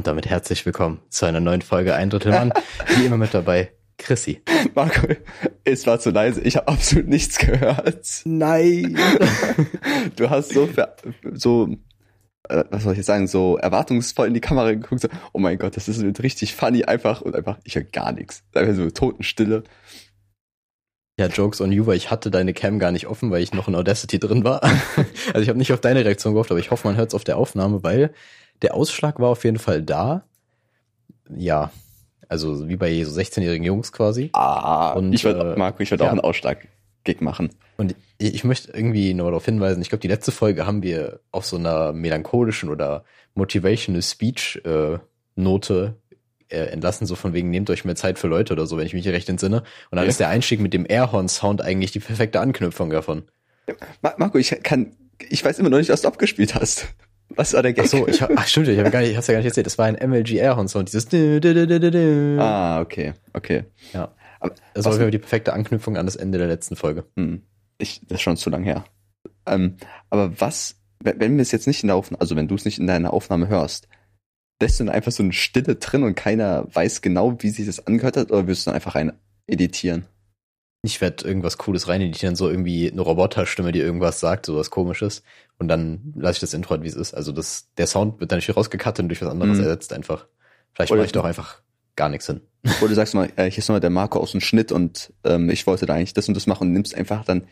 Und damit herzlich willkommen zu einer neuen Folge Ein Drittel Mann. Wie immer mit dabei, Chrissy. Marco, es war zu leise. Ich habe absolut nichts gehört. Nein. Du hast so, ver- so äh, was soll ich jetzt sagen, so erwartungsvoll in die Kamera geguckt. So, oh mein Gott, das ist richtig funny einfach und einfach, ich höre gar nichts. Einfach so Totenstille. Ja, Jokes on you, weil ich hatte deine Cam gar nicht offen, weil ich noch in Audacity drin war. Also ich habe nicht auf deine Reaktion gehofft, aber ich hoffe, man hört es auf der Aufnahme, weil der Ausschlag war auf jeden Fall da. Ja, also wie bei so 16-jährigen Jungs quasi. Ah, Und, ich würde, äh, Marco, ich würde ja. auch einen Ausschlag-Gig machen. Und ich ich möchte irgendwie nur darauf hinweisen, ich glaube, die letzte Folge haben wir auf so einer melancholischen oder motivational Speech äh, Note äh, entlassen, so von wegen nehmt euch mehr Zeit für Leute oder so, wenn ich mich recht entsinne. Und dann Ja. ist der Einstieg mit dem Airhorn-Sound eigentlich die perfekte Anknüpfung davon. Ma- Marco, ich kann, ich weiß immer noch nicht, was du abgespielt hast. Was war der Gag? Ach so, ich hab, ach stimmt, ich habe gar nicht, ich hab's ja gar nicht erzählt. Das war ein MLG Airhorn-Sound, dieses dü- dü- dü- dü- dü- dü. Ah, okay, okay. Ja. Aber Das war die perfekte Anknüpfung an das Ende der letzten Folge. Hm, ich, das ist schon zu lang her. Ähm, aber was, wenn wenn wir es jetzt nicht in der Aufnahme, also wenn du es nicht in deiner Aufnahme hörst, lässt du dann einfach so eine Stille drin und keiner weiß genau, wie sich das angehört hat, oder wirst du dann einfach rein editieren? Ich werde irgendwas Cooles reineditieren, so irgendwie eine Roboterstimme, die irgendwas sagt, so was komisches. Und dann lasse ich das Intro halt, wie es ist. Also das, der Sound wird dann natürlich rausgekattet und durch was anderes Mhm. ersetzt einfach. Vielleicht mache ich doch einfach gar nichts hin. Oder du sagst mal, äh, hier ist nochmal der Marco aus dem Schnitt und ähm, ich wollte da eigentlich das und das machen und nimmst einfach dann,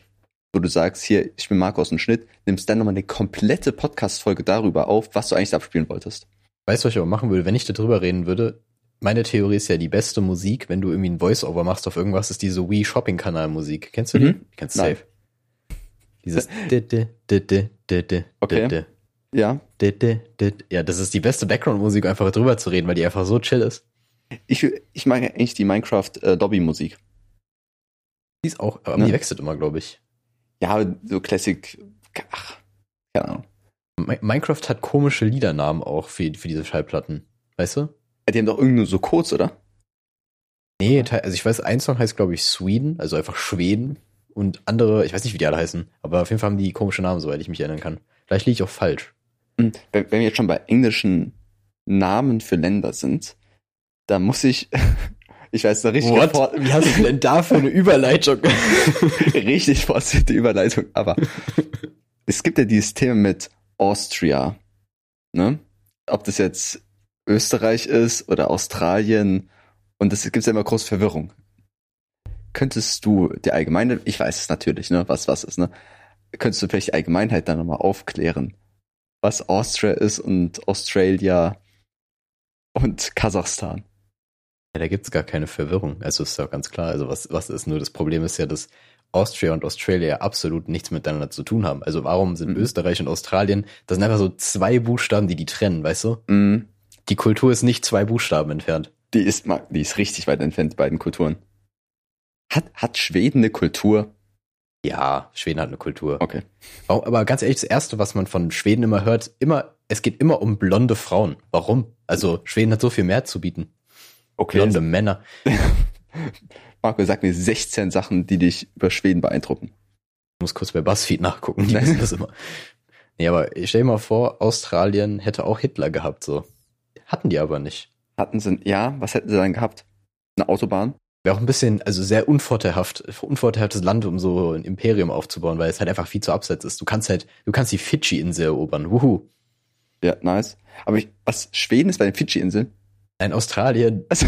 wo du sagst, hier, ich bin Marco aus dem Schnitt, nimmst dann nochmal eine komplette Podcast-Folge darüber auf, was du eigentlich abspielen wolltest. Weißt du, was ich aber machen würde, wenn ich darüber reden würde? Meine Theorie ist ja, die beste Musik, wenn du irgendwie ein Voice-Over machst auf irgendwas, ist diese Wii Shopping-Kanal-Musik. Kennst du die? Mhm. Kennst du safe. Dieses di- di- di- di- di- di- Okay. Ja, Ja, das ist die beste Background-Musik, einfach drüber zu reden, weil die einfach so chill ist. ich, ich mag eigentlich die Minecraft-Dobby-Musik. Die ist auch, aber Ne? die wechselt immer, glaube ich. Ja, so Classic, ach, keine Ahnung. Mi- Minecraft hat komische Liedernamen auch für, für diese Schallplatten. Weißt du? Die haben doch irgendwie so kurz, oder? Nee, also ich weiß, ein Song heißt, glaube ich, Sweden, also einfach Schweden. Und andere, ich weiß nicht, wie die alle heißen, aber auf jeden Fall haben die komische Namen, soweit ich mich erinnern kann. Vielleicht liege ich auch falsch. Hm, Wenn, wir jetzt schon bei englischen Namen für Länder sind, da muss ich, ich weiß, eine richtig, vor, Wie hast du denn da für eine Überleitung? richtig forcierte Überleitung, aber es gibt ja dieses Thema mit Austria, ne? Ob das jetzt Österreich ist oder Australien und es gibt ja immer große Verwirrung. Könntest du die allgemeine, ich weiß es natürlich, ne, was was ist, ne? Könntest du vielleicht die Allgemeinheit dann nochmal aufklären, was Austria ist und Australia und Kasachstan? Ja, da gibt's gar keine Verwirrung. Also ist ja ganz klar. Also was, was ist nur das Problem ist ja, dass Austria und Australia absolut nichts miteinander zu tun haben. Also warum sind Mhm. Österreich und Australien, das sind einfach so zwei Buchstaben, die die trennen, weißt du? Mm, Die Kultur ist nicht zwei Buchstaben entfernt. die ist die ist richtig weit entfernt, die beiden Kulturen. Hat, hat Schweden eine Kultur? Ja, Schweden hat eine Kultur. Okay. Aber ganz ehrlich, das Erste, was man von Schweden immer hört, immer, es geht immer um blonde Frauen. Warum? Also Schweden hat so viel mehr zu bieten. Okay. Blonde Männer. Marco, sag mir 16 Sachen, die dich über Schweden beeindrucken. Ich muss kurz bei BuzzFeed nachgucken, die wissen das immer. Nee, aber ich stell dir mal vor, Australien hätte auch Hitler gehabt, so. Hatten die aber nicht. Hatten sie, ja, was hätten sie dann gehabt? Eine Autobahn? Wäre auch ein bisschen, also sehr unvorteilhaft, unvorteilhaftes Land, um so ein Imperium aufzubauen, weil es halt einfach viel zu abseits ist. Du kannst halt, du kannst die Fidschi-Insel erobern. Wuhu. Ja, nice. Aber ich, was, Schweden ist bei den Fidschi-Inseln? Ein Australien, Also,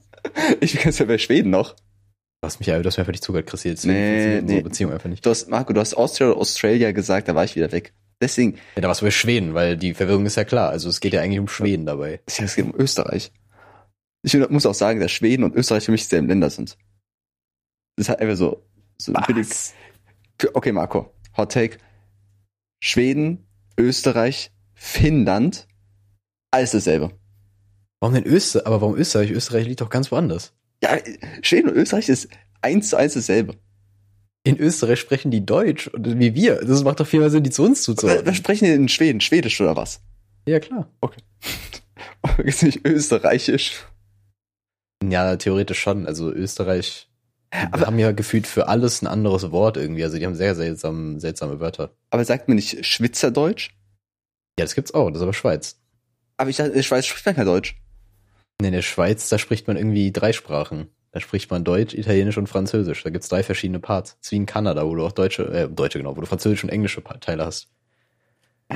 ich kenn's ja bei Schweden noch. du hast mich ja, du hast mir einfach nicht zugehört, Chrissy. Deswegen Nee, nee. Beziehung einfach nicht. Du hast, Marco, du hast Austria oder Australia gesagt, da war ich wieder weg. Deswegen, Ja, da warst du bei Schweden, weil die Verwirrung ist ja klar. Also es geht ja eigentlich um Schweden dabei. es geht um Österreich. Ich muss auch sagen, dass Schweden und Österreich für mich dieselben Länder sind. Das ist halt einfach so, so billig. Für- Okay, Marco, Hot Take. Schweden, Österreich, Finnland, alles dasselbe. Warum denn Österreich? Aber warum Österreich? Österreich liegt doch ganz woanders. Ja, Schweden und Österreich ist eins zu eins dasselbe. In Österreich sprechen die Deutsch wie wir. Das macht doch viel mehr Sinn, die zu uns zuzuhören. was sprechen die in Schweden? Schwedisch oder was? Ja, klar. Ist nicht österreichisch. Ja, theoretisch schon. Also Österreich Aber- haben ja gefühlt für alles ein anderes Wort irgendwie. Also die haben sehr seltsam, seltsame Wörter. Aber sagt mir nicht Schwitzerdeutsch? Ja, das gibt's auch. Das ist aber Schweiz. Aber ich dachte, in der Schweiz spricht man kein Deutsch. Nee, In der Schweiz, da spricht man irgendwie drei Sprachen. Da spricht man Deutsch, Italienisch und Französisch. Da gibt's drei verschiedene Parts. Das ist wie in Kanada, wo du auch deutsche, äh, deutsche genau, wo du französische und englische Teile hast.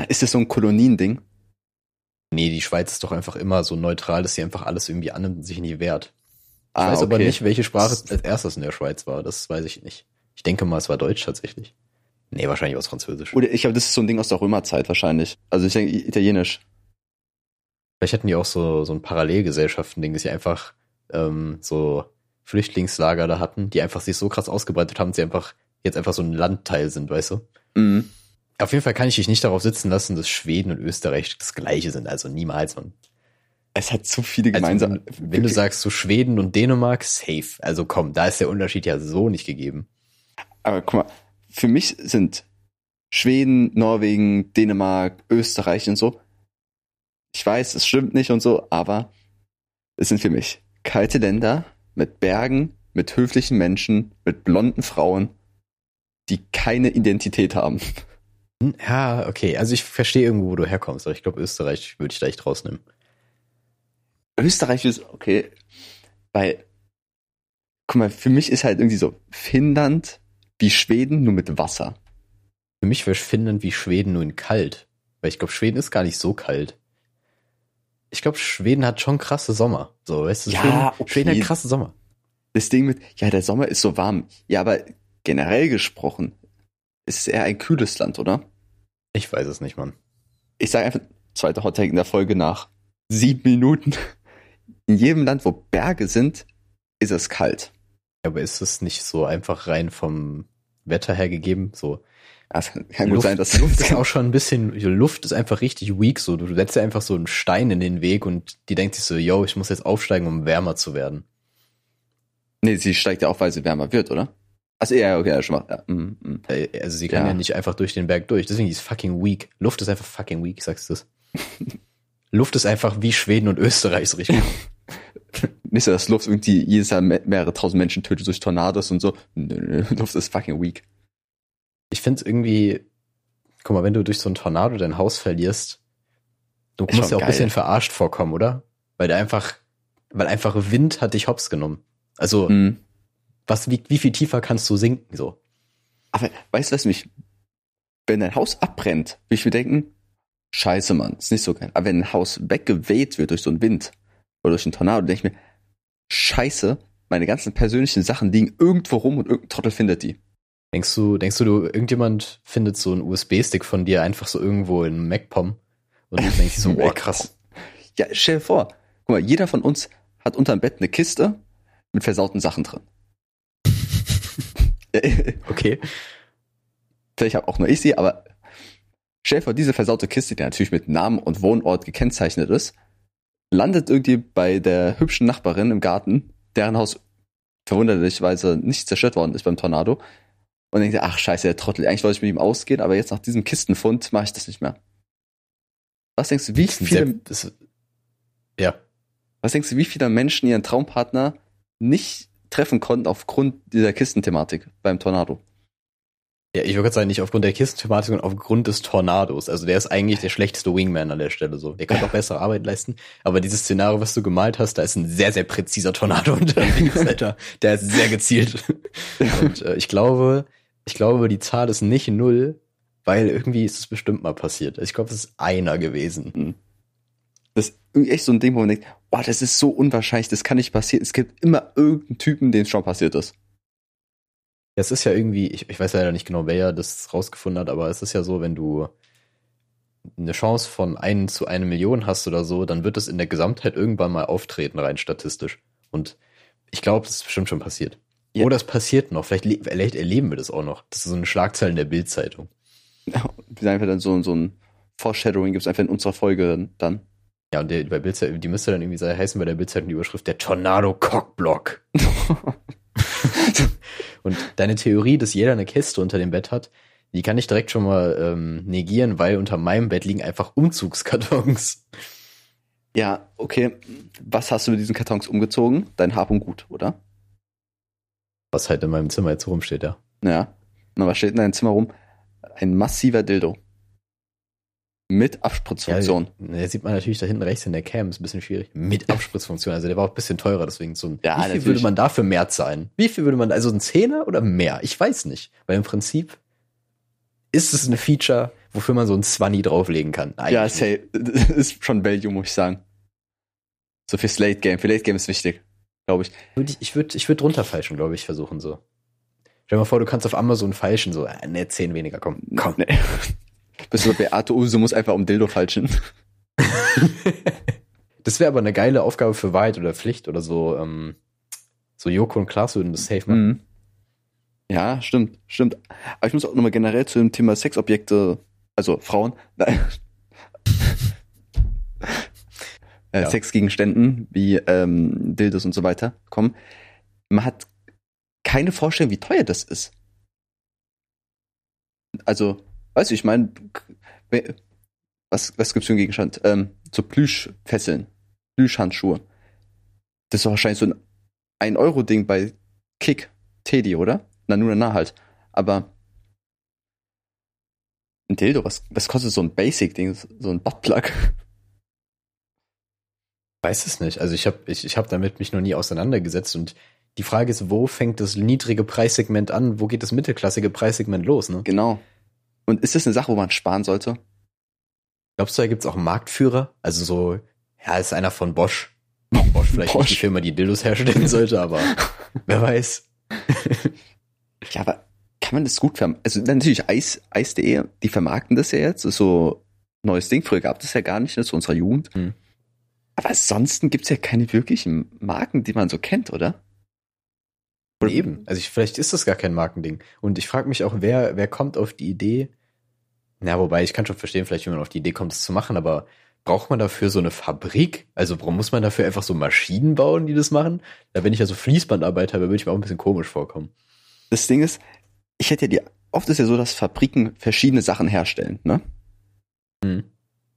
Ist das so ein Koloniending? Nee, die Schweiz ist doch einfach immer so neutral, dass sie einfach alles irgendwie annimmt und sich nie wehrt. Ich Ah, weiß aber okay. nicht, welche Sprache als erstes in der Schweiz war. Das weiß ich nicht. Ich denke mal, es war Deutsch tatsächlich. Nee, wahrscheinlich aus Französisch. Oder ich glaube, das ist so ein Ding aus der Römerzeit wahrscheinlich. Also ich denke Italienisch. Vielleicht hätten die auch so, so ein Parallelgesellschaften-Ding, dass sie einfach ähm, so Flüchtlingslager da hatten, die einfach sich so krass ausgebreitet haben, dass sie einfach jetzt einfach so ein Landteil sind, weißt du? Mhm. Auf jeden Fall kann ich dich nicht darauf sitzen lassen, dass Schweden und Österreich das gleiche sind. Also niemals, man. Es hat zu viele Also, gemeinsam. wenn, wenn du sagst, so Schweden und Dänemark, safe. Also komm, da ist der Unterschied ja so nicht gegeben. Aber guck mal, für mich sind Schweden, Norwegen, Dänemark, Österreich und so. Ich weiß, es stimmt nicht und so, aber es sind für mich kalte Länder mit Bergen, mit höflichen Menschen, mit blonden Frauen, die keine Identität haben. Hm, Ja, okay. Also ich verstehe irgendwo, wo du herkommst, aber ich glaube, Österreich würde ich da echt rausnehmen. Österreich ist okay, weil, guck mal, für mich ist halt irgendwie so Finnland wie Schweden nur mit Wasser. Für mich wäre Finnland wie Schweden nur in kalt. Weil ich glaube, Schweden ist gar nicht so kalt. Ich glaube, Schweden hat schon krasse Sommer. So, weißt du, Ja, Schweden, okay. Schweden hat krasse Sommer. Das Ding mit, ja, der Sommer ist so warm. Ja, aber generell gesprochen ist es eher ein kühles Land, oder? Ich weiß es nicht, Mann. Ich sage einfach, zweiter Hottake in der Folge nach sieben Minuten. In jedem Land, wo Berge sind, ist es kalt. Aber ist es nicht so einfach rein vom Wetter her gegeben? So, Also, kann gut Luft, sein, dass Luft ist auch schon ein bisschen, Luft ist einfach richtig weak. So, du setzt dir einfach so einen Stein in den Weg und die denkt sich so, yo, ich muss jetzt aufsteigen, um wärmer zu werden. Nee, sie steigt ja auf, weil sie wärmer wird, oder? Also ja, okay, ja, schon mal. Ja, mm, mm. Also sie kann Ja. ja. nicht einfach durch den Berg durch. Deswegen ist fucking weak. Luft ist einfach fucking weak, sagst du das? Luft ist einfach wie Schweden und Österreich, so richtig. Nicht so, dass Luft irgendwie jedes Jahr me- mehrere tausend Menschen tötet durch Tornados und so. Nö, nö, Luft ist fucking weak. Ich finde irgendwie, guck mal, wenn du durch so ein Tornado dein Haus verlierst, du Ist musst ja auch ein bisschen verarscht vorkommen, oder? Weil der einfach, weil einfach Wind hat dich hops genommen. Also, Mm. was, wie, wie viel tiefer kannst du sinken, so? Aber weißt du, was mich, wenn dein Haus abbrennt, will ich mir denken, scheiße, Mann, ist nicht so geil. Aber wenn ein Haus weggeweht wird durch so einen Wind oder durch einen Tornado, denke ich mir, scheiße, meine ganzen persönlichen Sachen liegen irgendwo rum und irgendein Trottel findet die. Denkst du, denkst du, du, irgendjemand findet so einen USB-Stick von dir einfach so irgendwo in MacPom und du denkst so, boah, krass. Ja, stell dir vor, guck mal, jeder von uns hat unterm Bett eine Kiste mit versauten Sachen drin. Okay. Vielleicht habe auch nur ich sie, aber stell dir vor, diese versaute Kiste, die natürlich mit Namen und Wohnort gekennzeichnet ist, landet irgendwie bei der hübschen Nachbarin im Garten, deren Haus verwunderlicherweise nicht zerstört worden ist beim Tornado. Und denkt, ach scheiße, der Trottel, eigentlich wollte ich mit ihm ausgehen, aber jetzt nach diesem Kistenfund mache ich das nicht mehr. Was denkst du, wie viele, sehr- ja. was denkst du, wie viele Menschen ihren Traumpartner nicht treffen konnten aufgrund dieser Kistenthematik beim Tornado? Ja, ich würde gerade sagen, nicht aufgrund der Kistenthematik, sondern aufgrund des Tornados. Also der ist eigentlich der schlechteste Wingman an der Stelle so. Der könnte auch bessere Arbeit leisten. Aber dieses Szenario, was du gemalt hast, da ist ein sehr, sehr präziser Tornado unterwegs, Alter. Der ist sehr gezielt. Und äh, ich glaube, ich glaube, die Zahl ist nicht null, weil irgendwie ist es bestimmt mal passiert. Ich glaube, es ist einer gewesen. Das ist irgendwie echt so ein Ding, wo man denkt, boah, das ist so unwahrscheinlich, das kann nicht passieren. Es gibt immer irgendeinen Typen, dem es schon passiert ist. Es ist ja irgendwie, ich, ich weiß leider nicht genau, wer das rausgefunden hat, aber es ist ja so, wenn du eine Chance von 1 zu eine Million hast oder so, dann wird es in der Gesamtheit irgendwann mal auftreten, rein statistisch. Und ich glaube, das ist bestimmt schon passiert. Ja. Oder es passiert noch. Vielleicht, le- vielleicht erleben wir das auch noch. Das ist so eine Schlagzeile in der Bildzeitung. Wir sagen einfach dann so, so ein Foreshadowing gibt es einfach in unserer Folge dann. Ja, und der, bei Bildzeitung, die müsste dann irgendwie heißen bei der Bildzeitung die Überschrift der Tornado Cockblock. Und deine Theorie, dass jeder eine Kiste unter dem Bett hat, die kann ich direkt schon mal ähm, negieren, weil unter meinem Bett liegen einfach Umzugskartons. Ja, okay. Was hast du mit diesen Kartons umgezogen? Dein Hab und Gut, oder? Was halt in meinem Zimmer jetzt rumsteht, ja. Ja. Na, was steht in deinem Zimmer rum? Ein massiver Dildo. Mit Abspritzfunktion. Ja, der sieht man natürlich da hinten rechts in der Cam, ist ein bisschen schwierig. Mit Abspritzfunktion. Also der war auch ein bisschen teurer, deswegen so ein. Ja, wie viel natürlich. würde man dafür mehr zahlen? Wie viel würde man, also ein Zehner oder mehr? Ich weiß nicht. Weil im Prinzip ist es ein Feature, wofür man so ein Zwanni drauflegen kann. ja, Eigentlich. safe. Das ist schon Value, muss ich sagen. So fürs Late Game. Für Late Game ist wichtig, glaube ich. Würde ich, würde ich würd drunter feilschen, glaube ich, versuchen so. Stell dir mal vor, du kannst auf Amazon feilschen, so, äh, ne, zehn weniger, komm. Komm. Nee. Bist du Beate Use muss einfach um Dildo falschen. Das wäre aber eine geile Aufgabe für Wahrheit oder Pflicht oder so. Ähm, so Joko und Klaas würden das safe machen. Mhm. Ja, stimmt, stimmt. Aber ich muss auch nochmal generell zu dem Thema Sexobjekte, also Frauen, nein. Äh, Ja. Sexgegenständen wie ähm, Dildos und so weiter kommen. Man hat keine Vorstellung, wie teuer das ist. Also, weißt du, ich meine, was, was gibt's für einen Gegenstand? Ähm, so Plüschfesseln, Plüschhandschuhe. Das ist doch wahrscheinlich so ein 1-Euro-Ding bei Kick, Teddy, oder? Na, nur na halt. Aber ein Dildo, was, was kostet so ein Basic-Ding, so ein Buttplug? Weiß es nicht. Also ich habe ich, ich hab damit mich noch nie auseinandergesetzt und die Frage ist, wo fängt das niedrige Preissegment an? Wo geht das mittelklassige Preissegment los? Ne? Genau. Und ist das eine Sache, wo man sparen sollte? Glaubst du, da gibt's auch einen Marktführer? Also so, ja, ist einer von Bosch. Bosch vielleicht Bosch. nicht die Firma, die Dildos herstellen sollte, aber wer weiß. Ja, aber kann man das gut vermarkten? Also natürlich Eis, Eis.de, die vermarkten das ja jetzt, das ist so ein neues Ding. Früher gab es ja gar nicht, ne, zu unserer Jugend. Hm. Aber ansonsten gibt's ja keine wirklichen Marken, die man so kennt, oder? Oder- Eben. Also ich, vielleicht ist das gar kein Markending. Und ich frage mich auch, wer, wer kommt auf die Idee? Na, wobei ich kann schon verstehen, vielleicht wie man auf die Idee kommt, es zu machen, aber braucht man dafür so eine Fabrik? Also bra- muss man dafür einfach so Maschinen bauen, die das machen? Da wenn ich ja so Fließbandarbeit habe, würde ich mir auch ein bisschen komisch vorkommen. Das Ding ist, ich hätte ja die, oft ist ja so, dass Fabriken verschiedene Sachen herstellen, ne? Hm.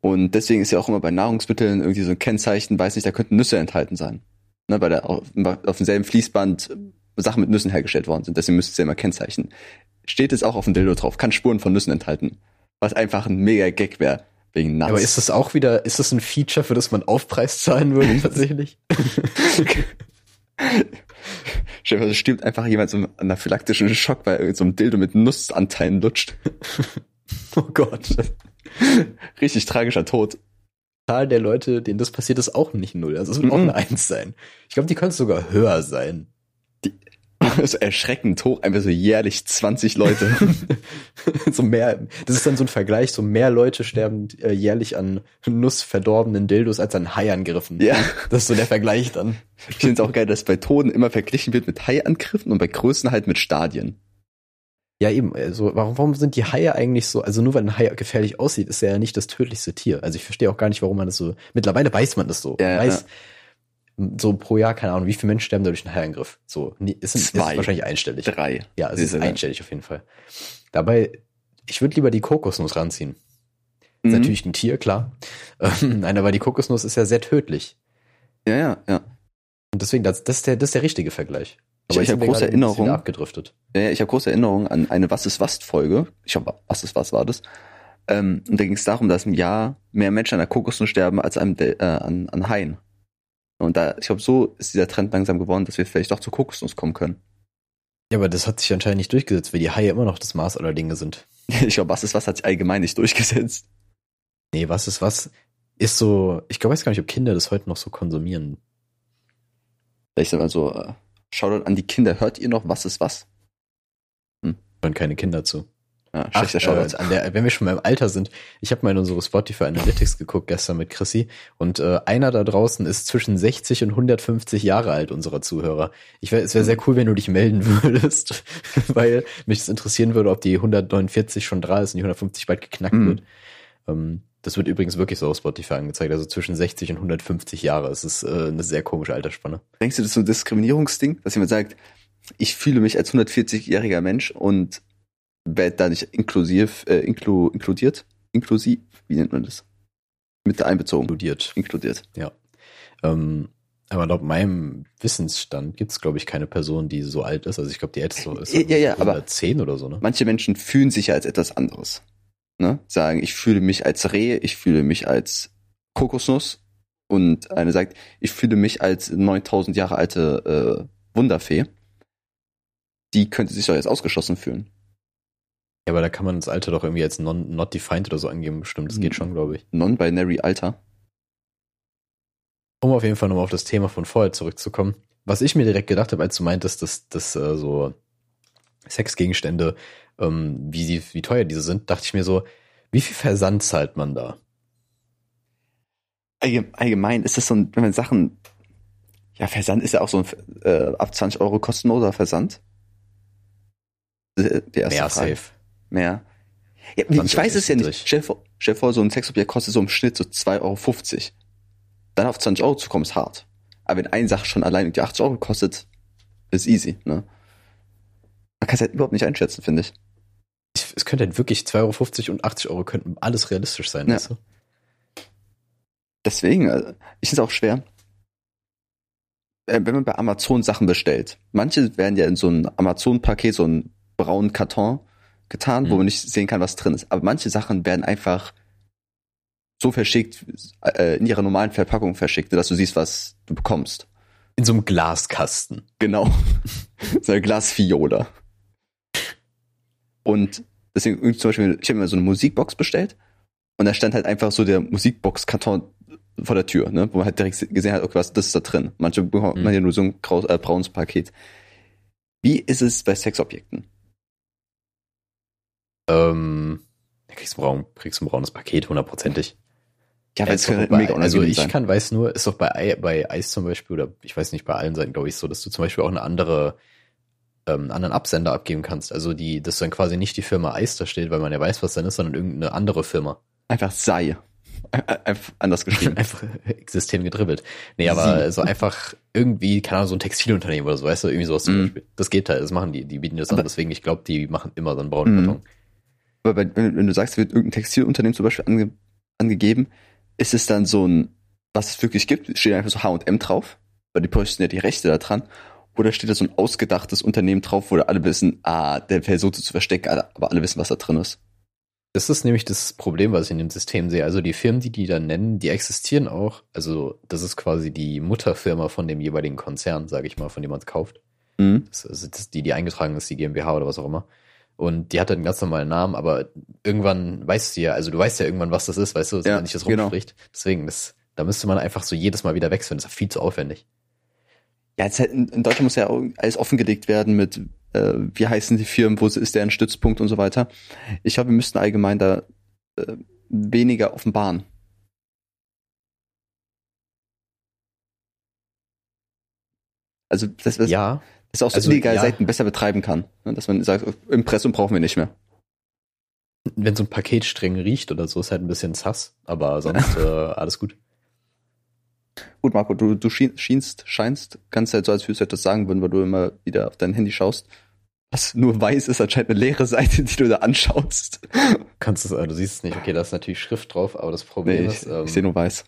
Und deswegen ist ja auch immer bei Nahrungsmitteln irgendwie so ein Kennzeichen, weiß nicht, da könnten Nüsse enthalten sein. Ne, weil da auf, auf demselben Fließband Sachen mit Nüssen hergestellt worden sind. Deswegen müsste es ja immer kennzeichnen. Steht es auch auf dem Dildo drauf, kann Spuren von Nüssen enthalten. Was einfach ein mega Gag wäre, wegen Nuts. Aber ist das auch wieder, ist das ein Feature, für das man Aufpreis zahlen würde tatsächlich? Stell dir vor, stirbt einfach jemand so einen anaphylaktischen Schock, weil irgend so ein Dildo mit Nussanteilen lutscht. oh Gott. Richtig tragischer Tod. Die Zahl der Leute, denen das passiert, ist auch nicht null. Also es wird auch Mhm. eine Eins sein. Ich glaube, die könnte sogar höher sein. so erschreckend hoch, einfach so jährlich 20 Leute. so mehr, das ist dann so ein Vergleich, so mehr Leute sterben äh, jährlich an nussverdorbenen Dildos als an Haiangriffen. ja. Das ist so der Vergleich dann. Ich finde es auch geil, dass bei Toten immer verglichen wird mit Haiangriffen und bei Größen halt mit Stadien. Ja, eben. Also, warum, warum sind die Haie eigentlich so? Also, nur weil ein Hai gefährlich aussieht, ist er ja nicht das tödlichste Tier. Also, ich verstehe auch gar nicht, warum man das so. Mittlerweile weiß man das so. Ja, weiß, so pro Jahr, keine Ahnung, wie viele Menschen sterben durch einen Haiangriff. So, nie- ist, ist Zwei. wahrscheinlich einstellig. Drei. Ja, es ist Diese- einstellig auf jeden Fall. Dabei, ich würde lieber die Kokosnuss ranziehen. Ist Mhm. natürlich ein Tier, klar. Ähm, Nein, aber die Kokosnuss ist ja sehr tödlich. Ja, ja, ja. Und deswegen, das, das, ist, der, das ist der richtige Vergleich. Ich- ich jetzt hab sind wir große gerade ein bisschen Erinnerung. abgedriftet. Ja, ich habe große Erinnerungen an eine Was ist was Folge. Ich glaube, Was ist was war das? Ähm, und da ging es darum, dass im Jahr mehr Menschen an der Kokosnuss sterben als an, äh, an, an Haien. Und da, ich glaube, so ist dieser Trend langsam geworden, dass wir vielleicht doch zur Kokosnuss kommen können. Ja, aber das hat sich anscheinend nicht durchgesetzt, weil die Haie immer noch das Maß aller Dinge sind. Ich glaube, Was ist was hat sich allgemein nicht durchgesetzt. Nee, was ist was? Ist so, ich glaube, weiß gar nicht, ob Kinder das heute noch so konsumieren. Vielleicht mal so, äh, Shoutout an die Kinder, hört ihr noch Was ist was? Hören keine Kinder zu. Ja, Ach, schlechter Shoutout. äh, an der, wenn wir schon mal im Alter sind, ich habe mal in unsere Spotify Analytics geguckt gestern mit Chrissy und äh, einer da draußen ist zwischen 60 und 150 Jahre alt, unserer Zuhörer. Ich wär, es wäre sehr cool, wenn du dich melden würdest, weil mich das interessieren würde, ob die 149 schon dran ist und die 150 bald geknackt Mhm. wird. Ähm, das wird übrigens wirklich so auf Spotify angezeigt, also zwischen 60 und 150 Jahre. Es ist äh, eine sehr komische Altersspanne. Denkst du, das ist so ein Diskriminierungsding, dass jemand sagt, ich fühle mich als 140-jähriger Mensch und werde da nicht inklusiv, äh, inklu, inkludiert? Inklusiv? Wie nennt man das? Mit einbezogen. Inkludiert. Inkludiert. Ähm, aber laut meinem Wissensstand gibt es, glaube ich, keine Person, die so alt ist. Also ich glaube, die älteste ist Ja, ja, ja, aber- 110 oder so, ne? Manche Menschen fühlen sich ja als etwas anderes. Ne, sagen, ich fühle mich als Reh, ich fühle mich als Kokosnuss und eine sagt, ich fühle mich als 9000 Jahre alte äh, Wunderfee, die könnte sich doch jetzt ausgeschlossen fühlen. Ja, aber da kann man das Alter doch irgendwie als non, not defined oder so angeben, bestimmt. Das geht schon, glaube ich. Non-binary Alter. Um auf jeden Fall nochmal auf das Thema von vorher zurückzukommen. Was ich mir direkt gedacht habe, als du meintest, dass, dass äh, so Sexgegenstände, ähm, wie, sie, wie teuer diese sind, dachte ich mir so, wie viel Versand zahlt man da? Allgemein ist das so ein, wenn man Sachen, ja, Versand ist ja auch so ein äh, ab 20 Euro kostenloser Versand. Der erste Mehr Frage. safe. Mehr. Ja, ich weiß es ja nicht. Stell vor, stell vor, so ein Sexobjekt kostet so im Schnitt so 2,50 Euro. Dann auf 20 Euro zu kommen, ist hart. Aber wenn eine Sache schon allein die 80 Euro kostet, ist easy, ne? Man kann es halt überhaupt nicht einschätzen, finde ich. Es könnte halt wirklich 2,50 Euro und 80 Euro könnten alles realistisch sein, ja. weißt du? Deswegen, also, ich finde es auch schwer. Äh, wenn man bei Amazon Sachen bestellt, manche werden ja in so ein Amazon-Paket, so einen braunen Karton getan, mhm. wo man nicht sehen kann, was drin ist. Aber manche Sachen werden einfach so verschickt, äh, in ihrer normalen Verpackung verschickt, dass du siehst, was du bekommst. In so einem Glaskasten. Genau. so eine Glasfiole. Und deswegen zum Beispiel, ich habe mir so eine Musikbox bestellt und da stand halt einfach so der Musikbox-Karton vor der Tür, ne, wo man halt direkt gesehen hat, okay, was das ist da drin. Manche bekommen mhm. ja nur so ein graus, äh, braunes Paket. Wie ist es bei Sexobjekten? Ähm, kriegst du, braun, kriegst du ein braunes Paket, hundertprozentig. Ja, weil es kann halt mega Also ich sein. kann, weiß nur, ist doch bei, bei Eis zum Beispiel, oder ich weiß nicht, bei allen Seiten, glaube ich, so, dass du zum Beispiel auch eine andere, ähm, einen anderen Absender abgeben kannst. Also die, dass dann quasi nicht die Firma Eis da steht, weil man ja weiß, was dann ist, sondern irgendeine andere Firma. Einfach sei. Einfach anders geschrieben. einfach System gedribbelt. Nee, aber Sie. so einfach irgendwie, keine Ahnung, so ein Textilunternehmen oder so, weißt du, irgendwie sowas zum mm. Beispiel. Das geht halt, das machen die, die bieten das aber an, deswegen, ich glaube, die machen immer so einen braunen mm. Karton. Aber wenn, wenn, du sagst, wird irgendein Textilunternehmen zum Beispiel ange, angegeben, ist es dann so ein, was es wirklich gibt, steht einfach so H&M drauf, weil die posten ja die Rechte da dran, oder steht da so ein ausgedachtes Unternehmen drauf, wo alle wissen, ah, der versucht es zu verstecken, aber alle wissen, was da drin ist. Das ist nämlich das Problem, was ich in dem System sehe. Also die Firmen, die die da nennen, die existieren auch. Also das ist quasi die Mutterfirma von dem jeweiligen Konzern, sage ich mal, von dem man es kauft. Mhm. Das ist die, die eingetragen ist, die GmbH oder was auch immer. Und die hat einen ganz normalen Namen, aber irgendwann weißt du ja, also du weißt ja irgendwann, was das ist, weißt du, dass ja, nicht das genau. rumspricht. Genau. Deswegen, das, da müsste man einfach so jedes Mal wieder wechseln. Das ist viel zu aufwendig. Ja, jetzt halt in, Deutschland muss ja alles offengelegt werden mit, äh, wie heißen die Firmen, wo ist deren Stützpunkt und so weiter. Ich glaube, wir müssten allgemein da äh, weniger offenbaren. Also das, das, ja dass auch so also, illegale ja. Seiten besser betreiben kann. Ne? Dass man sagt, Impressum brauchen wir nicht mehr. Wenn so ein Paket streng riecht oder so, ist halt ein bisschen sass, aber sonst äh, alles gut. Gut, Marco, du, du schienst, scheinst, kannst halt so, als würdest du etwas sagen würden, weil du immer wieder auf dein Handy schaust. Was nur weiß, ist anscheinend eine leere Seite, die du da anschaust. Kannst du, äh, du siehst es nicht. Okay, da ist natürlich Schrift drauf, aber das Problem nee, ich, ist. Ähm, ich sehe nur weiß.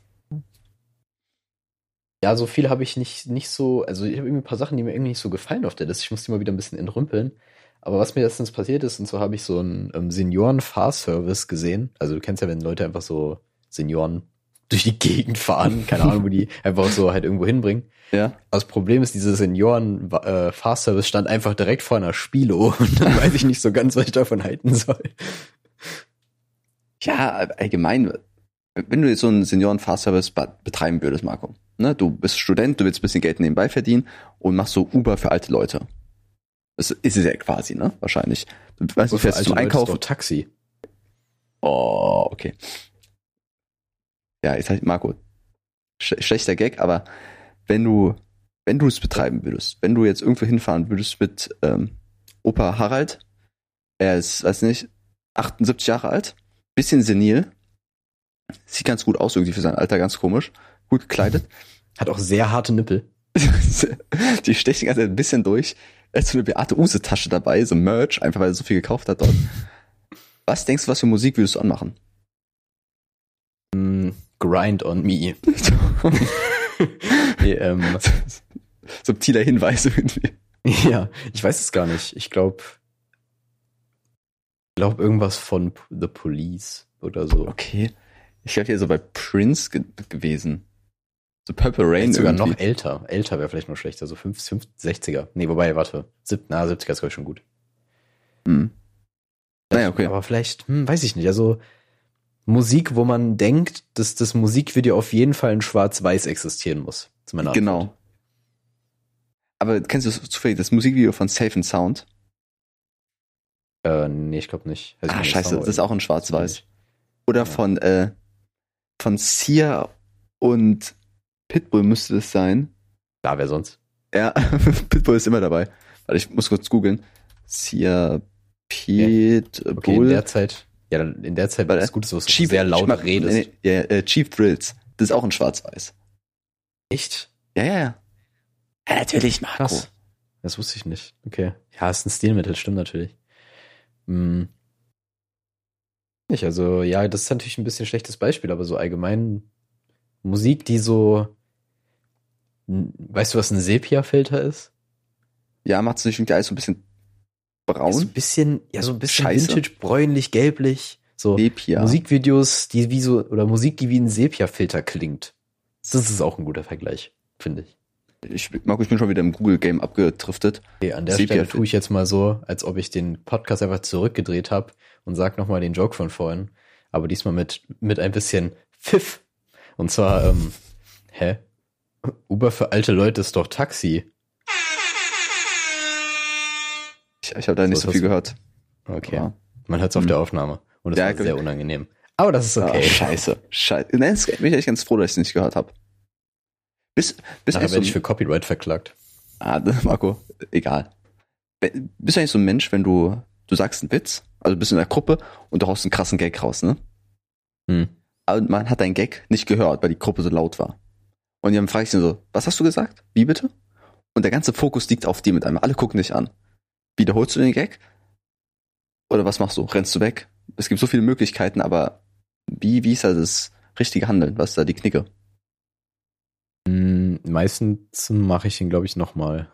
Ja, so viel habe ich nicht, nicht so, also ich habe irgendwie ein paar Sachen, die mir irgendwie nicht so gefallen auf der Liste. Ich muss die mal wieder ein bisschen entrümpeln. Aber was mir letztens passiert ist, und so habe ich so einen ähm, Senioren-Fahrservice gesehen. Also du kennst ja, wenn Leute einfach so Senioren durch die Gegend fahren, keine Ahnung, wo die einfach so halt irgendwo hinbringen. Ja. Aber das Problem ist, diese Senioren-Fahrservice stand einfach direkt vor einer Spilo und dann weiß ich nicht so ganz, was ich davon halten soll. Ja, allgemein, wenn du jetzt so einen Senioren-Fahrservice betreiben würdest, Marco, ne, du bist Student, du willst ein bisschen Geld nebenbei verdienen und machst so Uber für alte Leute. Das ist es ja quasi, ne? Wahrscheinlich. Du weißt, du fährst zum Einkaufen. Taxi. Oh, okay. Ja, jetzt halt, Marco, sch schlechter Gag, aber wenn du, wenn du es betreiben würdest, wenn du jetzt irgendwo hinfahren würdest mit ähm, Opa Harald, er ist, weiß nicht, 78 Jahre alt, bisschen senil, Sieht ganz gut aus, irgendwie für sein Alter, ganz komisch. Gut gekleidet. Hat auch sehr harte Nippel. die stechen also ein bisschen durch. Er hat so eine Beate Use Tasche dabei, so Merch, einfach weil er so viel gekauft hat dort. Was denkst du, was für Musik würdest du anmachen? Grind on me. nee, ähm, Subtiler Hinweis irgendwie. Ja, ich weiß es gar nicht. Ich glaube, Ich glaube irgendwas von The Police oder so. Okay. Ich glaube hier so bei Prince ge gewesen. So Purple Rain Vielleicht sogar irgendwie. noch älter. Älter wäre vielleicht noch schlechter, so 5, 5, 60er. Nee, wobei, warte. Sieb, na, 70er ist, glaube ich, schon gut. Hm. Naja, okay. Aber vielleicht, hm, weiß ich nicht. Also Musik, wo man denkt, dass das Musikvideo auf jeden Fall in Schwarz-Weiß existieren muss. Das ist meine Antwort. Genau. Aber kennst du zufällig das Musikvideo von Safe and Sound? Äh, nee, ich glaube nicht. Ich Ah, scheiße, das ist auch in Schwarz-Weiß. Oder Ja. von, äh, von Sia und Pitbull müsste das sein. Da, wer sonst? Ja, Pitbull ist immer dabei. Warte, ich muss kurz googeln. Sia, Pitbull. Okay, in der Zeit, ja, dann in der Zeit war das Gute, was du Chief- sehr laut Schma- redest. Nee, nee, äh, Chief Thrills. Das ist auch in Schwarz-Weiß. Echt? Ja, ja, ja. Ja, natürlich, Marco. Krass. Das wusste ich nicht. Okay. Ja, ist ein Stilmittel, stimmt natürlich. Hm. Nicht, also, ja, das ist natürlich ein bisschen schlechtes Beispiel, aber so allgemein Musik, die so, weißt du, was ein Sepia-Filter ist? Ja, macht es nicht irgendwie alles so ein bisschen Ja, so ein braun? bisschen, ja, so ein bisschen Scheiße. vintage, bräunlich, gelblich. So Sepia. Musikvideos, die wie so, oder Musik, die wie ein Sepia-Filter klingt. Das ist auch ein guter Vergleich, finde ich. Ich, Marco, ich bin schon wieder im Google-Game abgedriftet. Okay, an der Sepia- Stelle tue ich jetzt mal so, als ob ich den Podcast einfach zurückgedreht habe und sag nochmal den Joke von vorhin. Aber diesmal mit, mit ein bisschen Pfiff. Und zwar, ähm, hä? Uber für alte Leute ist doch Taxi. Ich, ich habe da nicht So viel gehört. Okay. Aber- Man hört es auf Hm. der Aufnahme. Und es Ja, war sehr unangenehm. Aber das ist okay. Ah, scheiße. Scheiße. Nein, bin ich echt ganz froh, dass ich es nicht gehört habe. Bist, bist Nachher eigentlich werde ich für Copyright verklagt. ah, Marco, egal. Bist du eigentlich so ein Mensch, wenn du, du sagst einen Witz, also bist in der Gruppe und du haust einen krassen Gag raus, ne? Hm. Aber man hat deinen Gag nicht gehört, weil die Gruppe so laut war. Und dann frage ich ihn so, was hast du gesagt? Wie bitte? Und der ganze Fokus liegt auf dir mit einmal. Alle gucken dich an. Wiederholst du den Gag? Oder was machst du? Rennst du weg? Es gibt so viele Möglichkeiten, aber wie, wie ist da das richtige Handeln? Was ist da die Knicke? Hm, Meistens mache ich ihn, glaube ich, nochmal.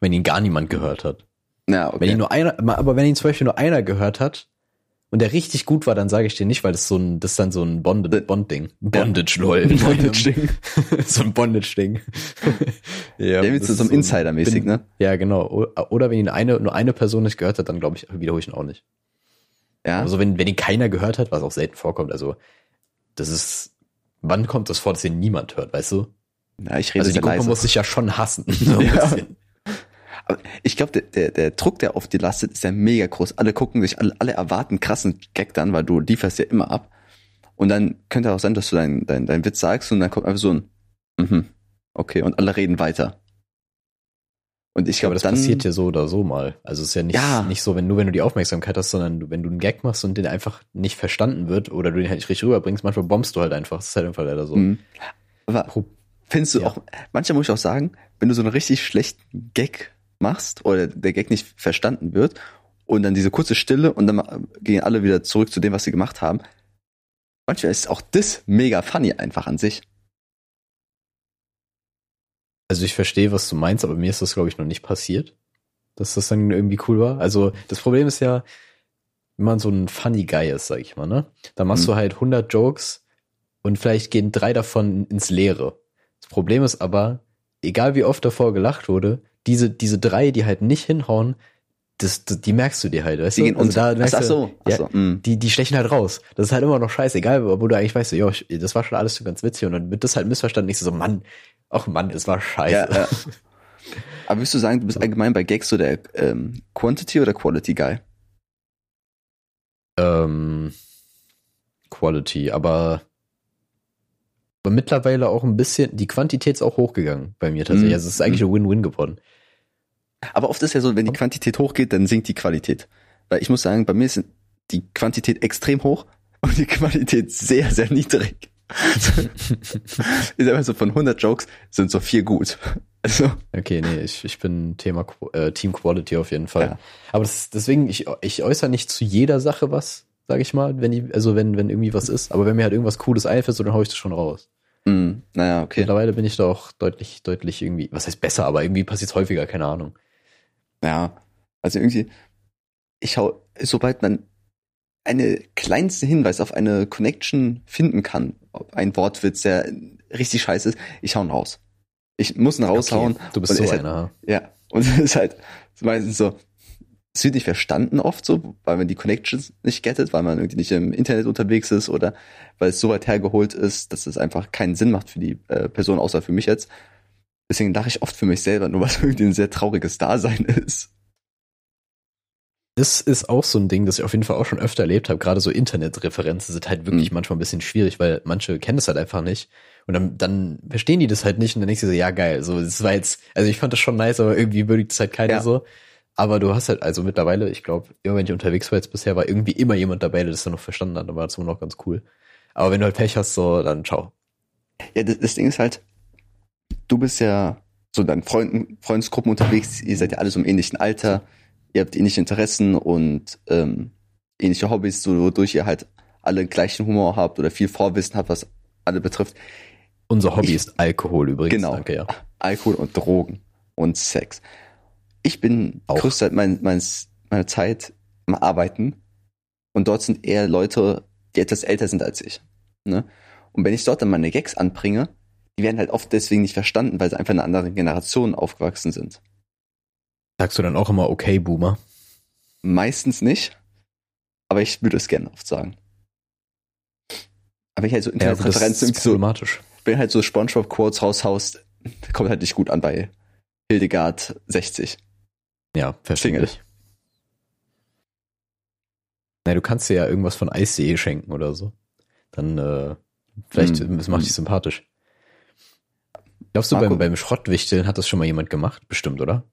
Wenn ihn gar niemand gehört hat. Ja, Wenn ihn okay. nur einer, aber wenn ihn zum Beispiel nur einer gehört hat und der richtig gut war, dann sage ich dir nicht, weil das so ein, das ist dann so ein Bond- Bond-Ding. Bondage, lol. Bondage-Ding. so ein Bondage-Ding. Ja, wie das so, ein Insider-mäßig, ne? Ja, genau. Oder wenn ihn eine, nur eine Person nicht gehört hat, dann glaube ich, wiederhole ich ihn auch nicht. Ja. Also wenn, wenn ihn keiner gehört hat, was auch selten vorkommt, also das ist, wann kommt das vor, dass ihn niemand hört, weißt du? ja, ich rede Also die Gruppe leise. muss sich ja schon hassen. So ein Ja. bisschen. Aber ich glaube, der, der, der Druck, der auf dir lastet, ist ja mega groß. Alle gucken sich, alle, alle erwarten krassen Gag dann, weil du lieferst ja immer ab. Und dann könnte auch sein, dass du deinen dein, dein Witz sagst und dann kommt einfach so ein, mhm, okay, und alle reden weiter. Und ich glaube, das dann, passiert ja so oder so mal. Also es ist ja nicht, Ja. nicht so, wenn nur wenn du die Aufmerksamkeit hast, sondern wenn du einen Gag machst und den einfach nicht verstanden wird oder du den halt nicht richtig rüberbringst, manchmal bombst du halt einfach. Das ist halt einfach leider so. Mhm. Aber Pro- findest du Ja. auch, manchmal muss ich auch sagen, wenn du so einen richtig schlechten Gag machst oder der Gag nicht verstanden wird und dann diese kurze Stille und dann gehen alle wieder zurück zu dem, was sie gemacht haben, manchmal ist auch das mega funny einfach an sich. Also ich verstehe, was du meinst, aber mir ist das, glaube ich, noch nicht passiert, dass das dann irgendwie cool war. Also das Problem ist ja, wenn man so ein funny Guy ist, sag ich mal, ne? Dann machst Mhm. du halt 100 Jokes und vielleicht gehen drei davon ins Leere. Das Problem ist aber, egal wie oft davor gelacht wurde, diese, diese drei, die halt nicht hinhauen, das, das, die merkst du dir halt, weißt Die du? gehen. Also da merkst ach, ach so, ach ja, so. mm. die, die stechen halt raus. Das ist halt immer noch scheißegal, wo du eigentlich weißt, ich- das war schon alles so ganz witzig und dann wird das halt missverstanden. Ich so, Mann, ach Mann, es war scheiße. Ja, ja. Aber würdest du sagen, du bist allgemein bei Gags so der ähm, Quantity oder Quality Guy? ähm, Quality, aber, aber mittlerweile auch ein bisschen, die Quantität ist auch hochgegangen bei mir tatsächlich. Mhm. Also es ist eigentlich ein Win-Win geworden. Aber oft ist ja so, wenn die Quantität hochgeht, dann sinkt die Qualität. Weil ich muss sagen, bei mir ist die Quantität extrem hoch und die Qualität sehr, sehr niedrig. ist einfach so von 100 Jokes sind so vier gut. Also, Okay, nee, ich, ich bin Thema äh, Team Quality auf jeden Fall. Ja. Aber das, deswegen, ich, ich äußere nicht zu jeder Sache was, sag ich mal, wenn die, also wenn, wenn irgendwie was ist. Aber wenn mir halt irgendwas Cooles einfällt, so, dann hau ich das schon raus. mh, naja, okay. Mittlerweile bin ich da auch deutlich, deutlich irgendwie, was heißt besser, aber irgendwie passiert häufiger, keine Ahnung. Ja, also irgendwie, ich schau, sobald man eine kleinste Hinweis auf eine Connection finden kann, ob ein Wortwitz, der richtig scheiße ist, ich hau ihn raus. Ich muss ihn raushauen. Okay, du bist so halt, einer. Ja, und es ist halt meistens so, es wird nicht verstanden oft so, weil man die Connections nicht gettet, weil man irgendwie nicht im Internet unterwegs ist oder weil es so weit hergeholt ist, dass es einfach keinen Sinn macht für die äh, Person, außer für mich jetzt. Deswegen lache ich oft für mich selber, nur was irgendwie ein sehr trauriges Dasein ist. Das ist auch so ein Ding, das ich auf jeden Fall auch schon öfter erlebt habe. Gerade so Internetreferenzen sind halt wirklich Mhm. manchmal ein bisschen schwierig, weil manche kennen das halt einfach nicht. Und dann, dann verstehen die das halt nicht und dann denkst du so, ja geil, so das war jetzt, also ich fand das schon nice, aber irgendwie würdigt es halt keiner Ja. so. Aber du hast halt, also mittlerweile, ich glaube, immer wenn ich unterwegs war jetzt bisher, war irgendwie immer jemand dabei, der das dann noch verstanden hat, dann war das immer noch ganz cool. Aber wenn du halt Pech hast, so, dann ciao. Ja, das, das Ding ist halt, du bist ja so in deinen Freunden, Freundesgruppen unterwegs, ihr seid ja alle so im ähnlichen Alter, ihr habt ähnliche Interessen und ähm, ähnliche Hobbys, so, wodurch ihr halt alle gleichen Humor habt oder viel Vorwissen habt, was alle betrifft. Unser Hobby Ich- ist Alkohol übrigens. Genau. Danke, ja. Alkohol und Drogen und Sex. Ich bin Auch. größtenteils mein, meines, meiner Zeit am Arbeiten und dort sind eher Leute, die etwas älter sind als ich. Ne? Und wenn ich dort dann meine Gags anbringe, die werden halt oft deswegen nicht verstanden, weil sie einfach in einer anderen Generation aufgewachsen sind. Sagst du dann auch immer, okay, Boomer? Meistens nicht, aber ich würde es gerne oft sagen. Aber ich halt so Ja, also das Internetreferenzen, ist so, problematisch. wenn halt so Spongebob-Quotes raushaust, kommt halt nicht gut an bei Hildegard 60. Ja, verständlich. Single. Na, du kannst dir ja irgendwas von Ice.de schenken oder so. Dann, äh, vielleicht, Hm. das macht dich sympathisch. Glaubst du, Marco- beim, beim Schrottwichteln hat das schon mal jemand gemacht? Bestimmt, oder?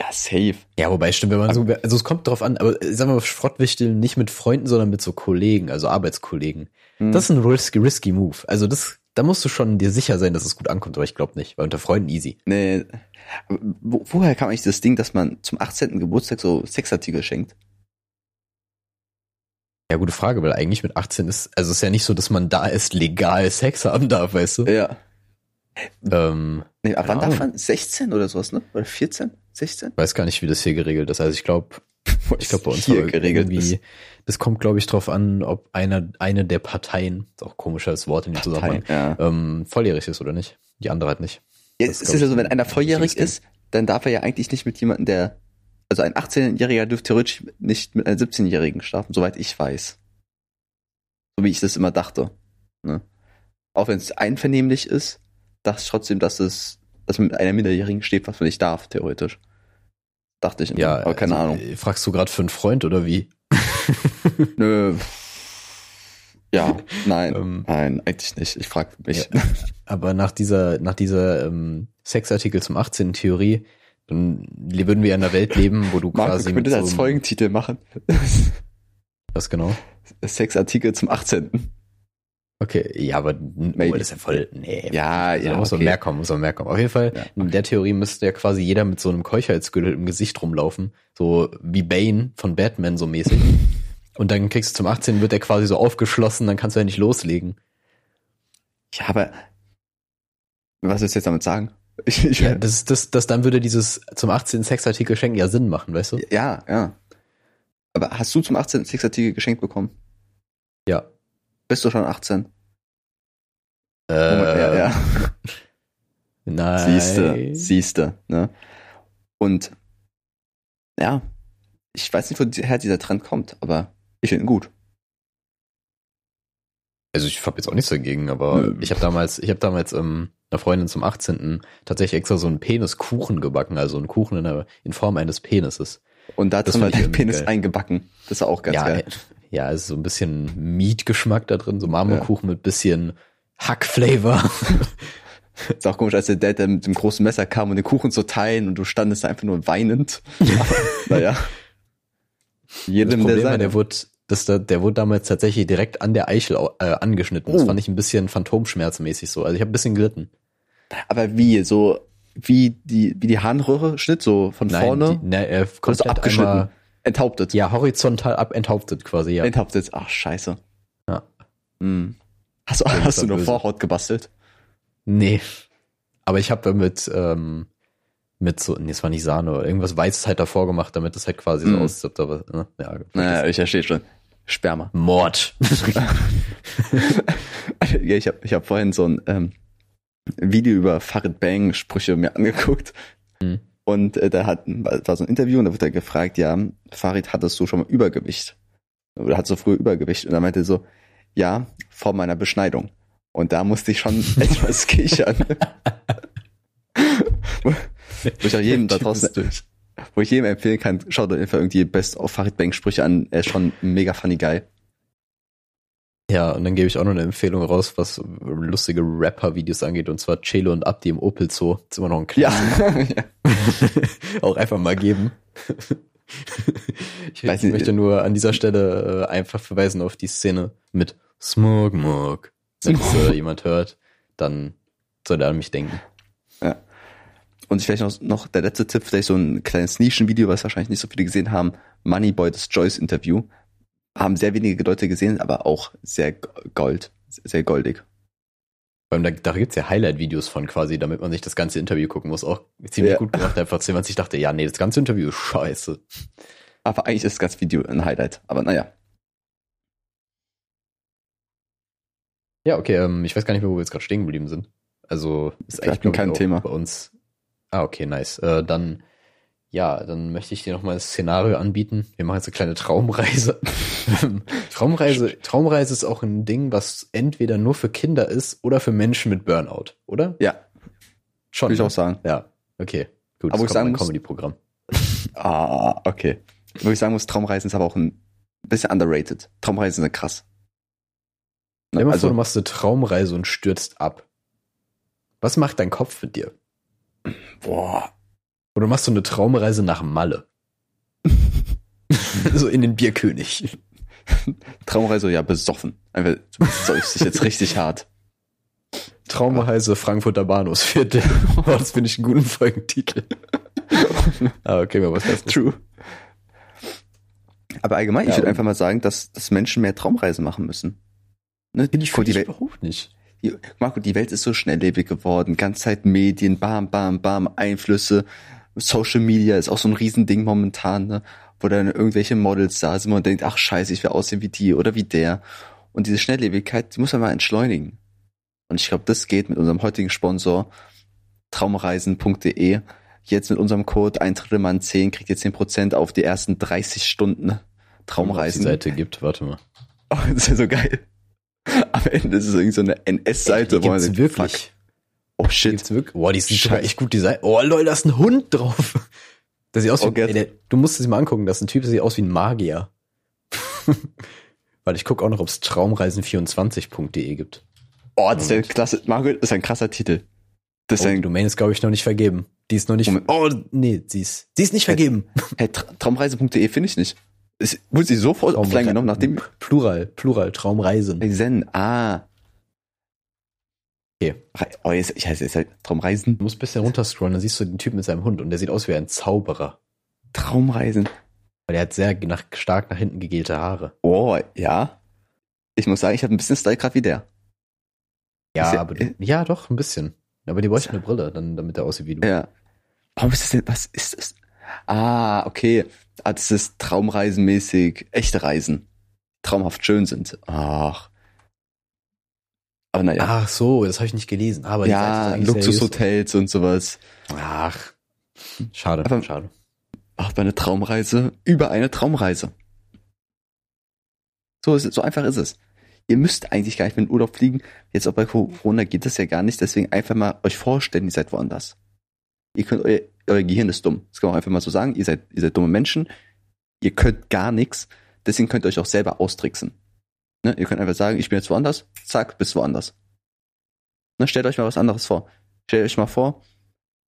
Ja, safe. Ja, wobei stimmt, wenn man so, also es kommt drauf an, aber äh, sagen wir mal, Schrottwichteln nicht mit Freunden, sondern mit so Kollegen, also Arbeitskollegen. Hm. Das ist ein risky, risky Move. Also das, da musst du schon dir sicher sein, dass es gut ankommt, aber ich glaube nicht, weil unter Freunden easy. Nee. Wo, woher kam eigentlich das Ding, dass man zum 18. Geburtstag so Sexartikel schenkt? Ja, gute Frage, weil eigentlich mit 18 ist, also es ist ja nicht so, dass man da erst legal Sex haben darf, weißt du? Ja. Ähm, Nee, ab wann darf man? 16 oder sowas, ne? Oder 14? 16? weiß gar nicht, wie das hier geregelt ist. Also ich glaube, ich glaube bei uns hier geregelt irgendwie, ist. das kommt, glaube ich, drauf an, ob einer, eine der Parteien, ist auch komisches Wort in dem Zusammenhang, Ja. ähm, volljährig ist oder nicht. Die andere halt nicht. Ja, Das es ist, glaub ja so, wenn ein einer volljährig ist, dann darf er ja eigentlich nicht mit jemandem, der, also ein 18-Jähriger dürfte theoretisch nicht mit einem 17-Jährigen schlafen, soweit ich weiß. So wie ich das immer dachte. Ne? Auch wenn es einvernehmlich ist, dachte ich trotzdem, dass es, dass man mit einer Minderjährigen steht, was man nicht darf, theoretisch. Dachte ich immer, Ja, aber keine also, Ahnung. äh, Fragst du gerade für einen Freund oder wie? Nö. Ja, nein, Ähm, nein, eigentlich nicht. Ich frage mich. Ja. Aber nach dieser, nach dieser ähm, Sexartikel zum 18. Theorie, dann würden wir in einer Welt leben, wo du Marco quasi mit könnte das so als Folgentitel machen. Was genau? Sexartikel zum 18. Okay, ja, aber Maybe. das ist ja voll, nee. Ja, Da ja, muss man okay. mehr kommen, muss man mehr kommen. Auf jeden Fall, Ja, in der Theorie müsste ja quasi jeder mit so einem Keuchheitsgürtel im Gesicht rumlaufen. So wie Bane von Batman so mäßig. Und dann kriegst du zum 18, wird er quasi so aufgeschlossen, dann kannst du ja nicht loslegen. Ja, aber was willst du jetzt damit sagen? Ich, ich, Ja, das, das, das, dann würde dieses zum 18 Sexartikel schenken ja Sinn machen, weißt du? ja, ja. Aber hast du zum 18. Sexartikel geschenkt bekommen? Ja. Bist du schon 18? Äh, ja, ja. Nein. Siehste, siehste, ne? Und ja, ich weiß nicht, woher dieser Trend kommt, aber ich finde ihn gut. Also ich habe jetzt auch nichts dagegen, aber Nö. ich habe damals, ich habe damals ähm, einer Freundin zum 18. tatsächlich extra so einen Peniskuchen gebacken, also einen Kuchen in, der, in Form eines Penises. Und da drin war der Penis geil. eingebacken. Das ist auch ganz ja, geil. Ja, ist so ein bisschen Meat-Geschmack da drin, so Marmorkuchen mit bisschen Hack-Flavor. Ist auch komisch, als der Dad mit dem großen Messer kam, um den Kuchen zu teilen und du standest da einfach nur weinend. Naja. Das Jedem Problem der seine. der wurde, das, da- der wurde damals tatsächlich direkt an der Eichel äh, angeschnitten. Das Oh. fand ich ein bisschen phantomschmerzmäßig so. Also ich habe ein bisschen gelitten. Aber wie? So wie die, wie die Harnröhre schnitt, so von vorne? die, ne, äh, komplett abgeschnitten. Enthauptet. ja, horizontal abenthauptet quasi, ja. Enthauptet. Ach, scheiße. Ja. Hm. Hast, du- das hast du böse. Vorhaut gebastelt? Nee. Aber ich habe mit, ähm, mit so, nee, es war nicht Sahne, oder irgendwas Weißes halt davor gemacht, damit es halt quasi so Mm. aussieht, aber, ne? ja, Naja, ich verstehe schon. Sperma. Mord. ja, ich habe ich hab vorhin so ein ähm, Video über Farid Bang Sprüche mir angeguckt. Mhm. Und äh, da hat, war so ein Interview und da wird er gefragt, ja, Farid, hattest du schon mal Übergewicht? Oder hattest du früher Übergewicht? Und er meinte so, ja, vor meiner Beschneidung. Und da musste ich schon etwas kichern. wo ich auch jedem da draußen, wo ich jedem empfehlen kann, schaut euch einfach irgendwie Best of Farid Bang Sprüche an. Er ist schon ein mega funny Guy. Ja, und dann gebe ich auch noch eine Empfehlung raus, was lustige Rapper-Videos angeht, und zwar Chelo und Abdi im Opel Zoo. ist immer noch ein Ja. Klassiker. auch einfach mal geben. ich Weiß nicht. möchte nur an dieser Stelle äh, einfach verweisen auf die Szene mit Smog Mog. Wenn es äh, jemand hört, dann soll er an mich denken. Und vielleicht noch, noch der letzte Tipp, vielleicht so ein kleines Nischenvideo, was wahrscheinlich nicht so viele gesehen haben. Moneyboy, das Joyce-Interview. Haben sehr wenige Leute gesehen, aber auch sehr gold, sehr goldig. Vor allem, da, da gibt's ja Highlight-Videos von quasi, damit man sich das ganze Interview gucken muss. Auch ziemlich Ja. gut gemacht, einfach, wenn man sich dachte, ja, nee, das ganze Interview ist scheiße. Aber eigentlich ist das ganze Video ein Highlight. Aber naja. Ja, okay, ähm, ich weiß gar nicht mehr, wo wir jetzt gerade stehen geblieben sind. Also ist eigentlich glaub kein Thema. bei uns. Ah, okay, nice. Äh, dann, ja, dann möchte ich dir nochmal das Szenario anbieten. Wir machen jetzt eine kleine Traumreise. Traumreise, Traumreise ist auch ein Ding, was entweder nur für Kinder ist oder für Menschen mit Burnout, oder? Ja, Schon. würde ich auch sagen. Ja, okay. Gut, Aber das ich sagen muss- Comedy-Programm. Ah, okay. Wo ich sagen muss, Traumreisen ist aber auch ein bisschen underrated. Traumreisen sind krass. Stell mal vor, du Also, machst eine Traumreise und stürzt ab. Was macht dein Kopf mit dir? boah. Oder machst du eine Traumreise nach Malle? so in den Bierkönig. Traumreise, ja, besoffen. Einfach, du besäufst dich jetzt richtig hart. Traumreise Frankfurter Bahnhofsviertel. Oh, das finde ich einen guten Folgentitel. ah, okay, mal was das. True. Aber allgemein, Ja, ich würde einfach mal sagen, dass, dass Menschen mehr Traumreisen machen müssen. Ne? Finde ich, Guck, die find ich Welt, überhaupt nicht. die, Marco, die Welt ist so schnelllebig geworden. Ganze Zeit Medien, bam, bam, bam, Einflüsse. Social Media ist auch so ein Riesending momentan, ne? wo dann irgendwelche Models da sind und denkt, ach scheiße, ich will aussehen wie die oder wie der. Und diese Schnelllebigkeit, die muss man mal entschleunigen. Und ich glaube, das geht mit unserem heutigen Sponsor traumreisen.de. Jetzt mit unserem Code ein Drittel Mann 10 kriegt ihr 10% auf die ersten 30 Stunden Wenn es Traumreisen. die Seite gibt, warte mal. Oh, das ist ja so geil. Am Ende ist es irgendwie so eine NS-Seite, die wo man gibt's wirklich. fuck, oh Die shit. gibt's wirklich. Boah, die sind Scheiße. echt gut designt. Oh, lol, da ist ein Hund drauf. Der sieht aus wie, Okay. ey, der, du musst es mal angucken, das ist ein Typ, der sieht aus wie ein Magier. Weil ich gucke auch noch, ob es traumreisen24.de gibt. Oh, das ist ja klasse. Margaret ist ein krasser Titel. Das ist Oh, die ein, Domain ist, glaube ich, noch nicht vergeben. Die ist noch nicht. Moment. Oh, nee, sie ist, sie ist nicht vergeben. hey, Tra Traumreise.de finde ich nicht. Es wurde sie sofort offline genommen, nachdem Plural, Plural, Traumreisen. Zen, ah. Okay. Oh, jetzt, ich heiße jetzt halt Traumreisen. Du musst ein bisschen runterscrollen, dann siehst du den Typ mit seinem Hund und der sieht aus wie ein Zauberer. Traumreisen. Weil er hat sehr nach, stark nach hinten gegelte Haare. Oh, ja. Ich muss sagen, ich habe ein bisschen Style gerade wie der. Ja, ja- aber du, ja, doch, ein bisschen. Aber die bräuchte eine Brille, dann, damit er aussieht wie du. Ja. Warum ist das denn, was ist das? Ah, okay. Ah, das ist traumreisenmäßig echte Reisen. Traumhaft schön sind. Ach. Aber naja. Ach so, das habe ich nicht gelesen. Aber ja. Luxushotels und sowas. Ach, schade, Aber- schade. Ach, bei einer Traumreise über eine Traumreise. So ist so einfach ist es. Ihr müsst eigentlich gar nicht mit in den Urlaub fliegen. Jetzt auch bei Corona geht das ja gar nicht. Deswegen einfach mal euch vorstellen, ihr seid woanders. Ihr könnt euer, euer Gehirn ist dumm. Das kann man auch einfach mal so sagen. Ihr seid, ihr seid dumme Menschen. Ihr könnt gar nichts. Deswegen könnt ihr euch auch selber austricksen. Ne? Ihr könnt einfach sagen, ich bin jetzt woanders. Zack, bist woanders. Ne? Stellt euch mal was anderes vor. Stellt euch mal vor,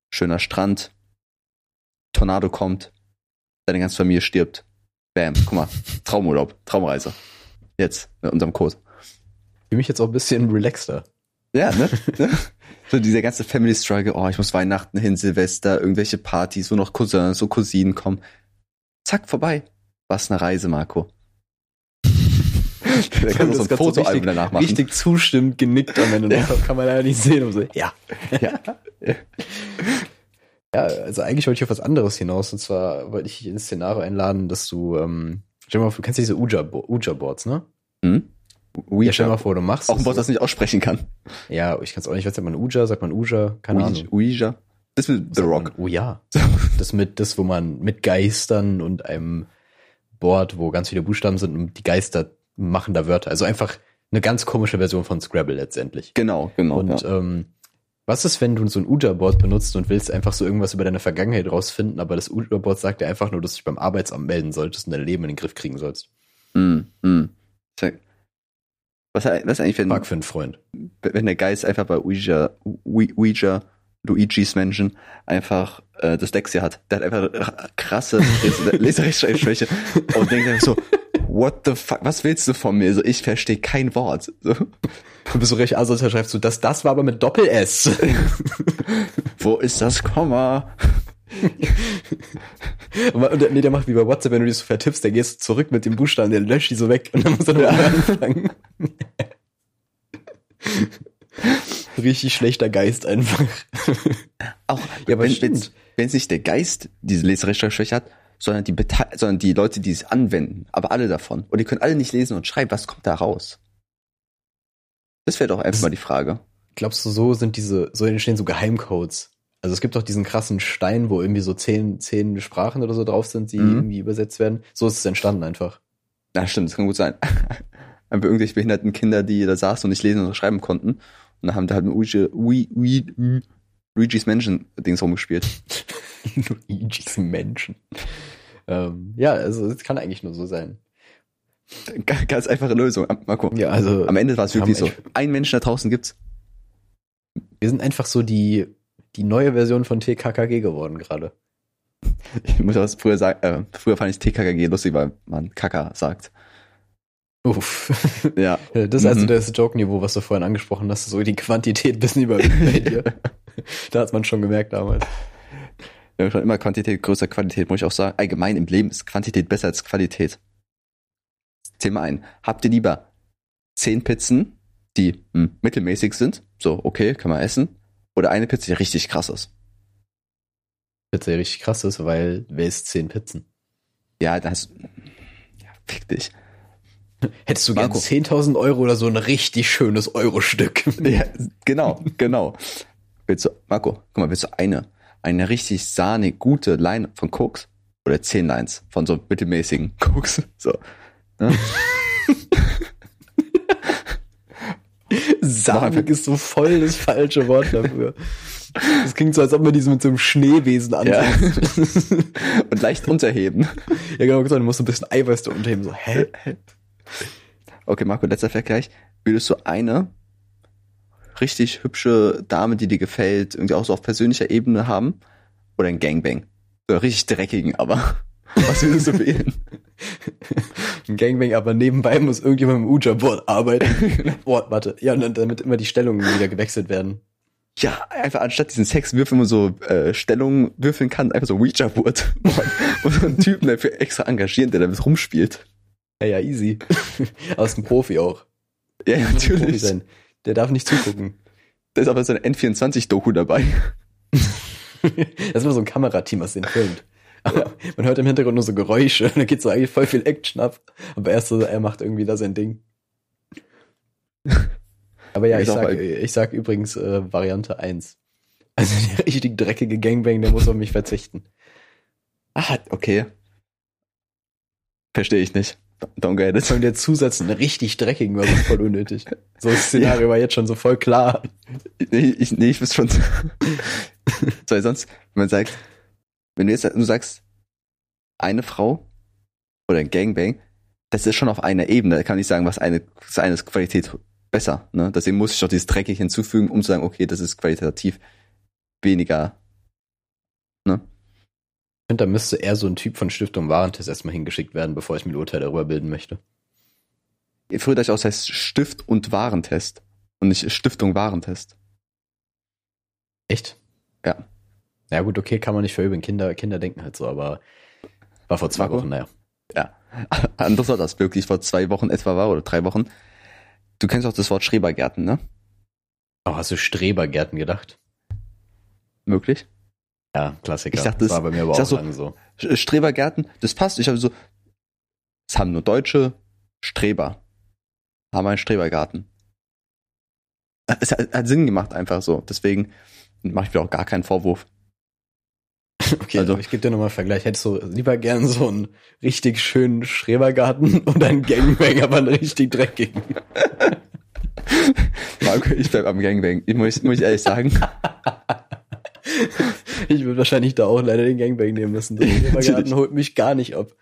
schöner Strand, Tornado kommt, deine ganze Familie stirbt. Bam, guck mal, Traumurlaub, Traumreise. Jetzt, mit unserem Code. Fühle mich jetzt auch ein bisschen relaxter. Ja, ne? ne? so dieser ganze Family Struggle, oh, ich muss Weihnachten hin, Silvester, irgendwelche Partys, wo noch Cousins und Cousinen kommen. Zack, vorbei. Was eine Reise, Marco. Da kann man so ein Fotoalbum richtig, danach machen. richtig zustimmt genickt am Ende. Ja. Kann man leider nicht sehen. So, ja. Ja. Ja, also eigentlich wollte ich auf was anderes hinaus. Und zwar wollte ich dich ins Szenario einladen, dass du, ähm, stell dir mal vor, du kennst diese Ouija-Boards, ne? Hm? Ja, stell dir mal vor, du machst Auch ein Wort, so. das nicht aussprechen kann. Ja, ich kann es auch nicht. Was sagt man Ouija? Sagt man Ouija? Keine Ahnung. Ouija. Das mit The Sagt Rock. Oh ja. Das mit, das, wo man mit Geistern und einem Board, wo ganz viele Buchstaben sind und die Geister machen da Wörter. Also einfach eine ganz komische Version von Scrabble letztendlich. Genau, genau. Und ja. ähm, was ist, wenn du so ein Ouija-Board benutzt und willst einfach so irgendwas über deine Vergangenheit rausfinden, aber das Ouija-Board sagt dir einfach nur, dass du dich beim Arbeitsamt melden solltest und dein Leben in den Griff kriegen sollst. Mm, mm. Was, was eigentlich, wenn, Frag für einen Freund. wenn der Geist einfach bei Ouija, Ouija, Luigi's Menschen einfach äh, Dyslexia hat. Der hat einfach krasse Les- Leserechtschreibschwäche und denkt einfach so, what the fuck, was willst du von mir? So, ich verstehe kein Wort. So, Du bist so recht asozial, schreibst du, das, das war aber mit Doppel-S. wo ist das Komma? Und der, nee, der macht wie bei WhatsApp, wenn du die so vertippst, der gehst du zurück mit dem Buchstaben, der löscht die so weg und dann muss er nochmal anfangen. Richtig schlechter Geist einfach. Auch Ja, aber wenn stimmt. wenn es nicht der Geist diese Leserechtschreibschwäche hat, sondern die Bete sondern die Leute, die es anwenden, aber alle davon. Und die können alle nicht lesen und schreiben, was kommt da raus? Das wäre doch einfach Das- mal die Frage. Glaubst du, so sind diese, so entstehen so Geheimcodes? Also es gibt doch diesen krassen Stein, wo irgendwie so zehn, zehn Sprachen oder so drauf sind, die Mhm. irgendwie übersetzt werden. So ist es entstanden einfach. Ja, stimmt, das kann gut sein. Einfach irgendwelche behinderten Kinder, die da saßen und nicht lesen und schreiben konnten. Und dann haben da halt mit Luigi, Ui- Ui- Ui- Luigi's Mansion Dings rumgespielt. Luigi's Menschen. Ähm, ja, also es kann eigentlich nur so sein. Ga- Ganz einfache Lösung. Marco. Ja, also Am Ende war es wir wirklich so. Ein Mensch da draußen gibt's. wir sind einfach so die, die neue Version von TKKG geworden gerade. Ich muss auch früher sagen, äh, früher fand ich TKKG lustig, weil man Kaka sagt. Uff. Ja. Das ist also Mhm. das Joke-Niveau, was du vorhin angesprochen hast, so die Quantität ein bisschen überwiegt bei dir. Da hat man schon gemerkt damals. Ja, schon immer Quantität größer Qualität, muss ich auch sagen. Allgemein im Leben ist Quantität besser als Qualität. Thema ein. Habt ihr lieber zehn Pizzen, die hm, mittelmäßig sind, so okay, kann man essen, oder eine Pizza, die richtig krass ist? Pizza ja richtig krass ist, weil wer isst zehn Pizzen? Ja, das. Ja, fick dich. Hättest du gern Marco. 10.000 Euro oder so ein richtig schönes Euro-Stück? Ja, genau, genau. Willst du, Marco, guck mal, willst du eine, eine richtig sahne, gute Line von Koks? Oder zehn Lines von so mittelmäßigen Koks? So. Ne? Samig ist so voll das falsche Wort dafür. Das klingt so, als ob man diese mit so einem Schneewesen Ja. ansetzt. Und leicht unterheben. Ja, genau, gesagt, du musst so ein bisschen Eiweiß da unterheben. So, hä? Okay, Marco, letzter Vergleich. Würdest du eine richtig hübsche Dame, die dir gefällt, irgendwie auch so auf persönlicher Ebene haben? Oder ein Gangbang? So richtig dreckigen, aber. Was würdest du wählen? Ein Gangbang, aber nebenbei muss irgendjemand im Uja-Board arbeiten. Board, warte. Ja, und dann, damit immer die Stellungen wieder gewechselt werden. Ja, einfach anstatt diesen Sexwürfel, wo man so äh, Stellungen würfeln kann, einfach so Ouija-Board. Und so einen Typen dafür extra engagieren, der damit rumspielt. Ja, ja, easy. Aus dem Profi auch. Ja, ein Profi natürlich. sein. Der darf nicht zugucken. Da ist aber so eine N24-Doku dabei. Das ist immer so ein Kamerateam, was den filmt. Aber man hört im Hintergrund nur so Geräusche. Da geht so eigentlich voll viel Action ab. Aber erst so, er macht irgendwie da sein Ding. Aber ja, ich sag, ich sag übrigens äh, Variante 1. Also der richtig dreckige Gangbang, der muss auf mich verzichten. Ah, okay. Verstehe ich nicht. Don't get it. Vor allem der Zusatz, einen richtig dreckigen, war so voll unnötig. So das Szenario war jetzt schon so voll klar. Nee, ich, nee, ich wüsste schon. so, weil sonst, wenn man sagt, wenn du jetzt du sagst, eine Frau oder ein Gangbang, das ist schon auf einer Ebene. Da kann ich sagen, was eine, eine ist Qualität besser. Ne? Deswegen muss ich doch dieses dreckig hinzufügen, um zu sagen, okay, das ist qualitativ weniger. Ne? Ich finde, da müsste eher so ein Typ von Stiftung Warentest erstmal hingeschickt werden, bevor ich mir ein Urteil darüber bilden möchte. Früher dachte ich das heißt Stift- und Warentest. Und nicht Stiftung Warentest. Echt? Ja. Ja gut, okay, kann man nicht verüben. Kinder, Kinder denken halt so, aber war vor zwei Marco? Wochen, naja. Ja. Anders war das wirklich vor zwei Wochen etwa war oder drei Wochen. Du kennst auch das Wort Schrebergärten, ne? Oh, hast du Strebergärten gedacht? Möglich? Ja, Klassiker. Ich dachte, das das- war bei mir aber auch so- lange so. Sch- Strebergärten, das passt. Ich habe so, es haben nur deutsche Streber, haben einen Strebergarten. Es hat, hat Sinn gemacht einfach so. Deswegen mache ich mir auch gar keinen Vorwurf. Okay, Also- ich gebe dir nochmal einen Vergleich. Hättest du lieber gern so einen richtig schönen Schrebergarten oder einen Gangbang, aber einen richtig dreckigen? Marco, ich bleib am Gangbang. Ich muss, muss ich ehrlich sagen. Ich würde wahrscheinlich da auch leider den Gangbang nehmen müssen. Der Schrebergarten holt mich gar nicht ab.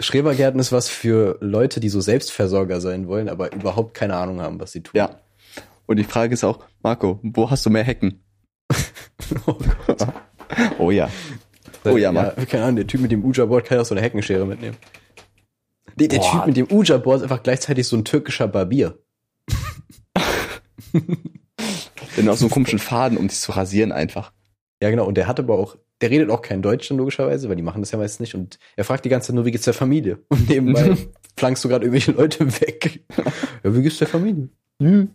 Schrebergärten ist was für Leute, die so Selbstversorger sein wollen, aber überhaupt keine Ahnung haben, was sie tun. Ja. Und die Frage ist auch, Marco, wo hast du mehr Hecken? Oh Gott. Oh ja. Oh ja, Mann. Keine Ahnung, der Typ mit dem Uja-Board kann ja auch so eine Heckenschere mitnehmen. Der Boah. Typ mit dem Uja-Board ist einfach gleichzeitig so ein türkischer Barbier. Denn auch so einen komischen Faden, um dich zu rasieren einfach. Ja, genau. Und der hat aber auch, der redet auch kein Deutsch dann logischerweise, weil die machen das ja meistens nicht. Und er fragt die ganze Zeit nur, wie geht's der Familie? Und nebenbei flankst du gerade irgendwelche Leute weg. Ja, wie geht's der Familie? Und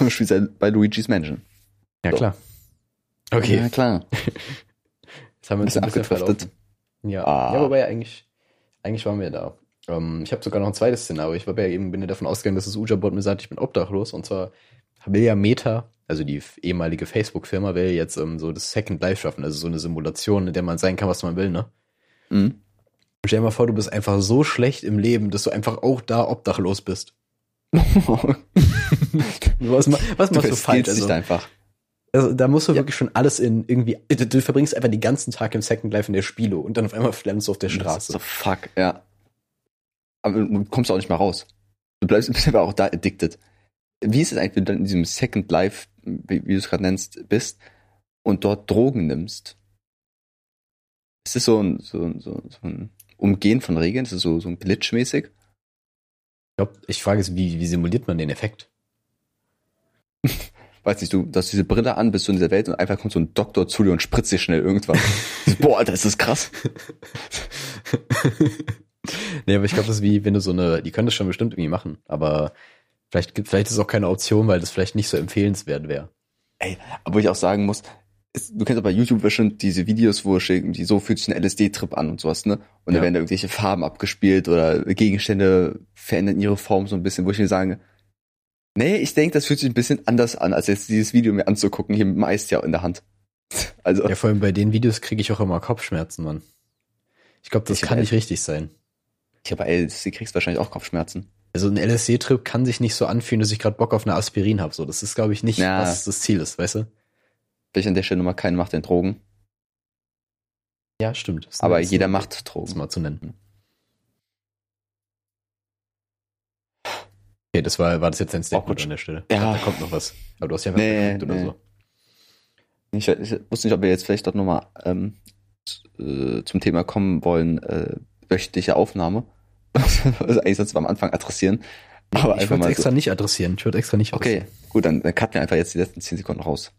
du spielst halt bei Luigi's Mansion. Ja, So. klar. Okay, Ja, klar. jetzt haben wir uns Bisschen ein bisschen verlaufen. Ja, Ah. ja wobei eigentlich, eigentlich waren wir da. Ähm, ich habe sogar noch ein zweites Szenario. Ich war ja eben, bin ja davon ausgegangen, dass das Uja-Board mir sagt, ich bin obdachlos. Und zwar will ja Meta, also die ehemalige Facebook-Firma, will jetzt ähm, so das Second Life schaffen. Also so eine Simulation, in der man sein kann, was man will, ne? Mhm. Stell dir mal vor, du bist einfach so schlecht im Leben, dass du einfach auch da obdachlos bist. Was, was Du machst du verskillst falsch? Also, einfach. also, da musst du Ja. wirklich schon alles in irgendwie. Du, du verbringst einfach den ganzen Tag im Second Life in der Spielo und dann auf einmal flemmst du auf der Straße. So, fuck, ja. Aber du kommst auch nicht mal raus. Du bleibst bist aber auch da addicted. Wie ist es eigentlich, wenn du dann in diesem Second Life, wie, wie du es gerade nennst, bist und dort Drogen nimmst? Ist es so ein, so, ein- so, so ein Umgehen von Regeln? Ist es so, so ein Glitch-mäßig? Ich, glaub, ich frage es, wie, wie simuliert man den Effekt? Weiß nicht, du, hast diese Brille an, bist du in dieser Welt und einfach kommt so ein Doktor zu dir und spritzt dir schnell irgendwas. Boah, Alter, ist das krass. nee, aber ich glaube, das ist wie, wenn du so eine, die können das schon bestimmt irgendwie machen, aber vielleicht gibt, vielleicht ist es auch keine Option, weil das vielleicht nicht so empfehlenswert wäre. Ey, aber ich auch sagen muss, es, du kennst aber bei YouTube bestimmt diese Videos, wo schicken, die so fühlt sich ein LSD-Trip an und sowas, ne? Und Ja. da werden da irgendwelche Farben abgespielt oder Gegenstände verändern ihre Form so ein bisschen, wo ich mir sage, nee, ich denke, das fühlt sich ein bisschen anders an, als jetzt dieses Video mir anzugucken, hier mit dem Eistee in der Hand. Also, Ja, vor allem bei den Videos kriege ich auch immer Kopfschmerzen, Mann. Ich glaube, das Ich kann nicht richtig sein. ich habe LSD kriegst wahrscheinlich auch Kopfschmerzen. Also ein LSD-Trip kann sich nicht so anfühlen, dass ich gerade Bock auf eine Aspirin habe. So, das ist, glaube ich, nicht, Ja. was das Ziel ist, weißt du? Vielleicht an der Stelle nochmal keinen macht den Drogen, Ja, stimmt. Das aber das jeder macht Das Drogen. mal zu nennen. Okay, das war, war das jetzt ein Statement Awkward. an der Stelle. Ja. Da kommt noch was. Aber du hast ja was Nee, geguckt oder nee. so. Ich, ich wusste nicht, ob wir jetzt vielleicht doch nochmal ähm, äh, zum Thema kommen wollen, äh, wöchentliche Aufnahme. also eigentlich sonst am Anfang adressieren. Aber ich mal extra so. nicht adressieren. Ich wollte extra nicht Okay, adressieren. gut, dann, dann cutten wir einfach jetzt die letzten 10 Sekunden raus.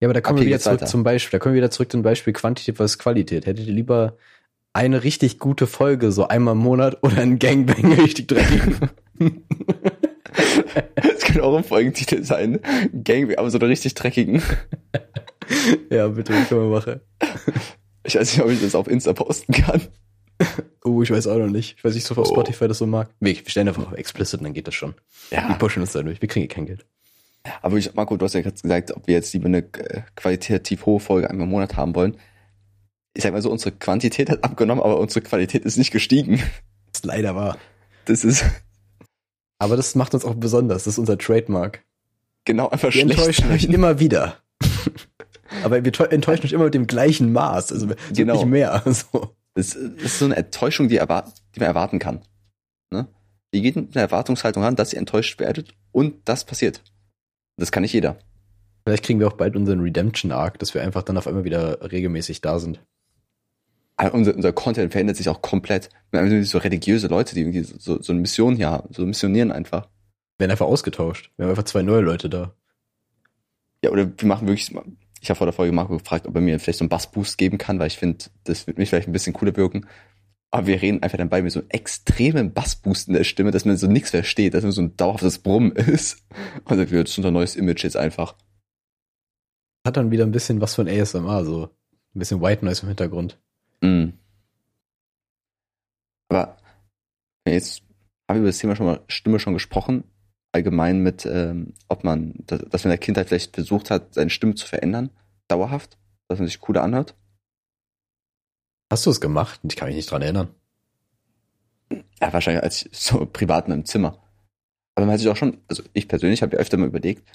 Ja, aber da kommen Ab wir wieder zurück weiter. zum Beispiel. Da kommen wir wieder zurück zum Beispiel Quantität versus Qualität. Hättet ihr lieber eine richtig gute Folge, so einmal im Monat, oder ein Gangbang richtig dreckig? Das könnte auch ein Folgentitel sein. Gang, aber so eine richtig dreckigen. ja, bitte, können wir machen. Ich weiß nicht, ob ich das auf Insta posten kann. Oh, ich weiß auch noch nicht. Ich weiß nicht, ob auf Oh. Spotify das so mag. Wir wir stellen einfach auf explicit und dann geht das schon. Wir Ja, pushen uns da durch. Wir kriegen eh kein Geld. aber ich, Marco, du hast ja gerade gesagt, ob wir jetzt lieber eine äh, qualitativ hohe Folge einmal im Monat haben wollen. Ich sag mal so, unsere Quantität hat abgenommen, aber unsere Qualität ist nicht gestiegen. Das ist leider wahr. Das ist Aber das macht uns auch besonders. Das ist unser Trademark. genau einfach Wir schlecht. enttäuschen euch immer wieder. Aber wir enttäuschen euch immer mit dem gleichen Maß. Also so Genau. nicht mehr. So. Das ist so eine Enttäuschung, die, erwart die man erwarten kann. Ne? Die geht mit einer Erwartungshaltung ran, dass ihr enttäuscht werdet und das passiert. Das kann nicht jeder. Vielleicht kriegen wir auch bald unseren Redemption Arc, dass wir einfach dann auf einmal wieder regelmäßig da sind. Aber unser, unser Content verändert sich auch komplett. Wir haben so religiöse Leute, die irgendwie so, so eine Mission hier haben, so missionieren einfach. Wir werden einfach ausgetauscht. Wir haben einfach zwei neue Leute da. Ja, oder wir machen wirklich, ich habe vor der Folge Marco gefragt, ob er mir vielleicht so einen Bassboost geben kann, weil ich finde, das wird mich vielleicht ein bisschen cooler wirken. Aber wir reden einfach dann bei mir so einen extremen Bassboost in der Stimme, dass man so nichts versteht, dass man so ein dauerhaftes Brummen ist. Also das ist unser neues Image jetzt einfach. Hat dann wieder ein bisschen was von ASMR, so ein bisschen White Noise im Hintergrund. Mm. Aber jetzt haben wir über das Thema schon mal Stimme schon gesprochen. Allgemein mit, ähm, ob man, dass, dass man in der Kindheit vielleicht versucht hat, seine Stimme zu verändern, dauerhaft, dass man sich cooler anhört. Hast du es gemacht? Ich kann mich nicht dran erinnern. Ja, wahrscheinlich als so privat in einem Zimmer. Aber man hat sich auch schon, also ich persönlich habe ja öfter mal überlegt,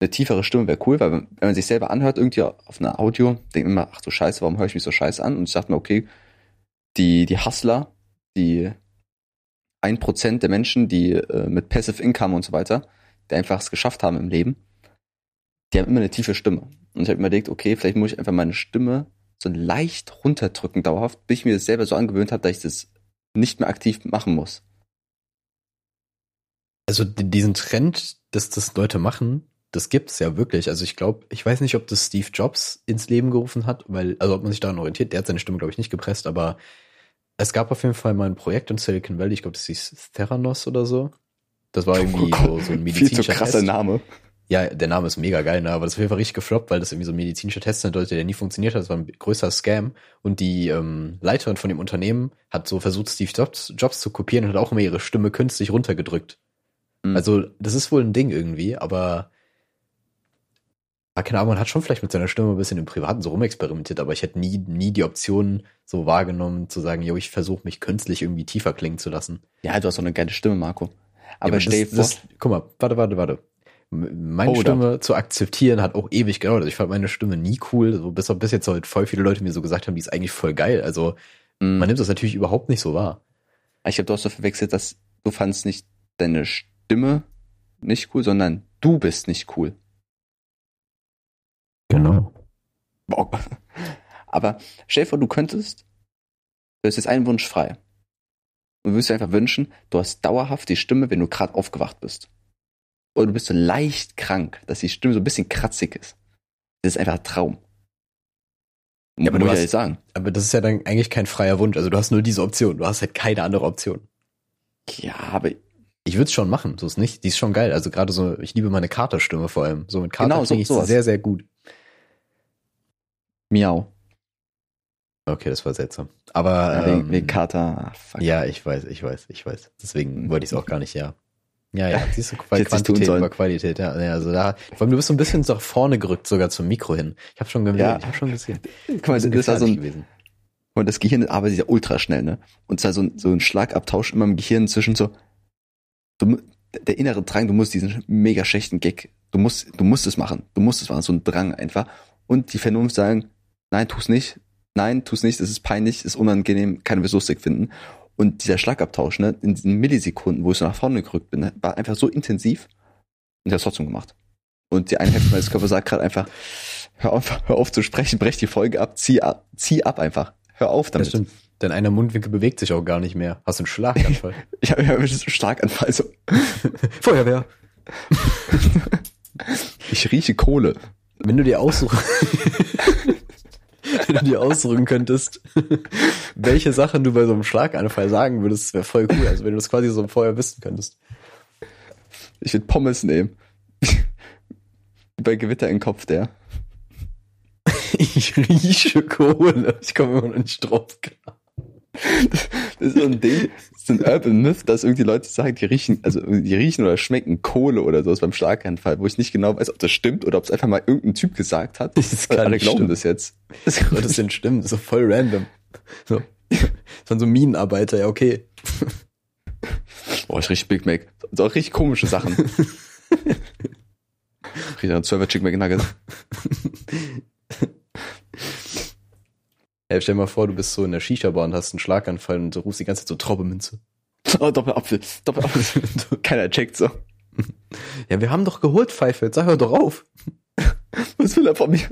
eine tiefere Stimme wäre cool, weil wenn man sich selber anhört, irgendwie auf einer Audio, denkt man immer, ach du Scheiße, warum höre ich mich so scheiße an? Und ich dachte mir, okay, die, die Hustler, die ein Prozent der Menschen, die äh, mit Passive Income und so weiter, die einfach es geschafft haben im Leben, die haben immer eine tiefe Stimme. Und ich habe überlegt, okay, vielleicht muss ich einfach meine Stimme so leicht runterdrücken dauerhaft, bis ich mir das selber so angewöhnt habe, dass ich das nicht mehr aktiv machen muss. Also diesen Trend, dass das Leute machen, das gibt's ja wirklich. Also ich glaube, ich weiß nicht, ob das Steve Jobs ins Leben gerufen hat, weil, also ob man sich daran orientiert, der hat seine Stimme, glaube ich, nicht gepresst, aber es gab auf jeden Fall mal ein Projekt in Silicon Valley, ich glaube, das hieß Theranos oder so. Das war irgendwie oh so, so ein medizinischer Viel zu krasser Test. Name. Ja, der Name ist mega geil, ne? aber das ist auf jeden Fall richtig gefloppt, weil das irgendwie so ein medizinischer Test sein sollte, der nie funktioniert hat. Das war ein größer Scam. Und die ähm, Leiterin von dem Unternehmen hat so versucht, Steve Jobs, Jobs zu kopieren und hat auch immer ihre Stimme künstlich runtergedrückt. Mhm. Also, das ist wohl ein Ding irgendwie, aber ja, keine Ahnung, man hat schon vielleicht mit seiner Stimme ein bisschen im Privaten so rumexperimentiert, aber ich hätte nie, nie die Option so wahrgenommen, zu sagen, yo, ich versuche mich künstlich irgendwie tiefer klingen zu lassen. Ja, du hast doch eine geile Stimme, Marco. Aber, aber stell dir das, vor, guck mal, warte, warte, warte. Meine Hold Stimme zu akzeptieren hat auch ewig gedauert. Also ich fand meine Stimme nie cool. So bis, bis jetzt halt voll viele Leute mir so gesagt haben, die ist eigentlich voll geil. Also mh, man nimmt das natürlich überhaupt nicht so wahr. ich habe doch so verwechselt, dass du fandst nicht deine Stimme nicht cool, sondern du bist nicht cool. Genau. Boah. Aber stell dir vor, du könntest, du hast jetzt einen Wunsch frei. Du würdest dir einfach wünschen, du hast dauerhaft die Stimme, wenn du gerade aufgewacht bist. Oder du bist so leicht krank, dass die Stimme so ein bisschen kratzig ist. Das ist einfach ein Traum. Ja, aber du ich hast- sagen. Aber das ist ja dann eigentlich kein freier Wunsch. Also du hast nur diese Option. Du hast halt keine andere Option. Ja, aber Ich würde es schon machen, so ist nicht. Die ist schon geil. Also gerade so, ich liebe meine Katerstimme vor allem. So mit Kater Genau, genau, so- ich sowas. sehr, sehr gut. Miau. Okay, das war seltsam. Aber Ja, wegen, ähm, Kater. Ah, ja, ich weiß, ich weiß, ich weiß. Deswegen Mhm. wollte ich es auch gar nicht, ja. Ja, ja, siehst du, tun Quantität über Qualität, ja. also da, vor allem, du bist so ein bisschen nach vorne gerückt, sogar zum Mikro hin. Ich habe schon gesehen, Ja. ich habe schon gesehen. Guck mal, Das das war so ein, gewesen. und das Gehirn arbeitet ja ultra schnell, ne? Und zwar so ein, so ein Schlagabtausch immer im Gehirn zwischen so, du, der innere Drang, du musst diesen mega schlechten Gag, du musst, du musst es machen, du musst es machen, so ein Drang einfach. Und die Vernunft sagen, nein, tu's nicht, nein, tu's nicht, es ist peinlich, es ist unangenehm, keine wir lustig finden. Und dieser Schlagabtausch, ne, in diesen Millisekunden, wo ich so nach vorne gerückt bin, ne, war einfach so intensiv und ich hab's trotzdem gemacht. Und die eine Hälfte meines Körpers sagt gerade einfach, hör auf, hör auf zu sprechen, brech die Folge ab, zieh ab, zieh ab einfach. Hör auf damit. Das stimmt. Denn einer Mundwinkel bewegt sich auch gar nicht mehr. Hast du einen Schlaganfall? Ich habe hab einen Starkanfall. So. Feuerwehr. Ich rieche Kohle. Wenn du dir aussuchen, wenn du dir aussuchen könntest, welche Sachen du bei so einem Schlaganfall sagen würdest, wäre voll cool. Also wenn du das quasi so vorher wissen könntest. Ich will Pommes nehmen. Bei Gewitter im Kopf, der. Ich rieche Kohle. Ich komme immer noch nicht drauf. klar. Das ist so ein Ding, das ist ein Urban Myth, dass irgendwie Leute sagen, die riechen, also die riechen oder schmecken Kohle oder sowas beim Schlaganfall, wo ich nicht genau weiß, ob das stimmt oder ob es einfach mal irgendein Typ gesagt hat. Das kann alle glauben stimmen. das jetzt. Das Soll das denn stimmen? Das ist so voll random. So. Von so Minenarbeiter, ja, okay. Boah, ich rieche Big Mac. So richtig komische Sachen. ich rieche einen 12er Chicken McNuggets. Ja, stell dir mal vor, du bist so in der Shisha-Bar und hast einen Schlaganfall und du rufst die ganze Zeit so Traubemünze. Oh, Doppelapfel. Doppelapfel. Keiner checkt so. Ja, wir haben doch geholt, Pfeife. Jetzt sag hör doch auf. Was will er von mir?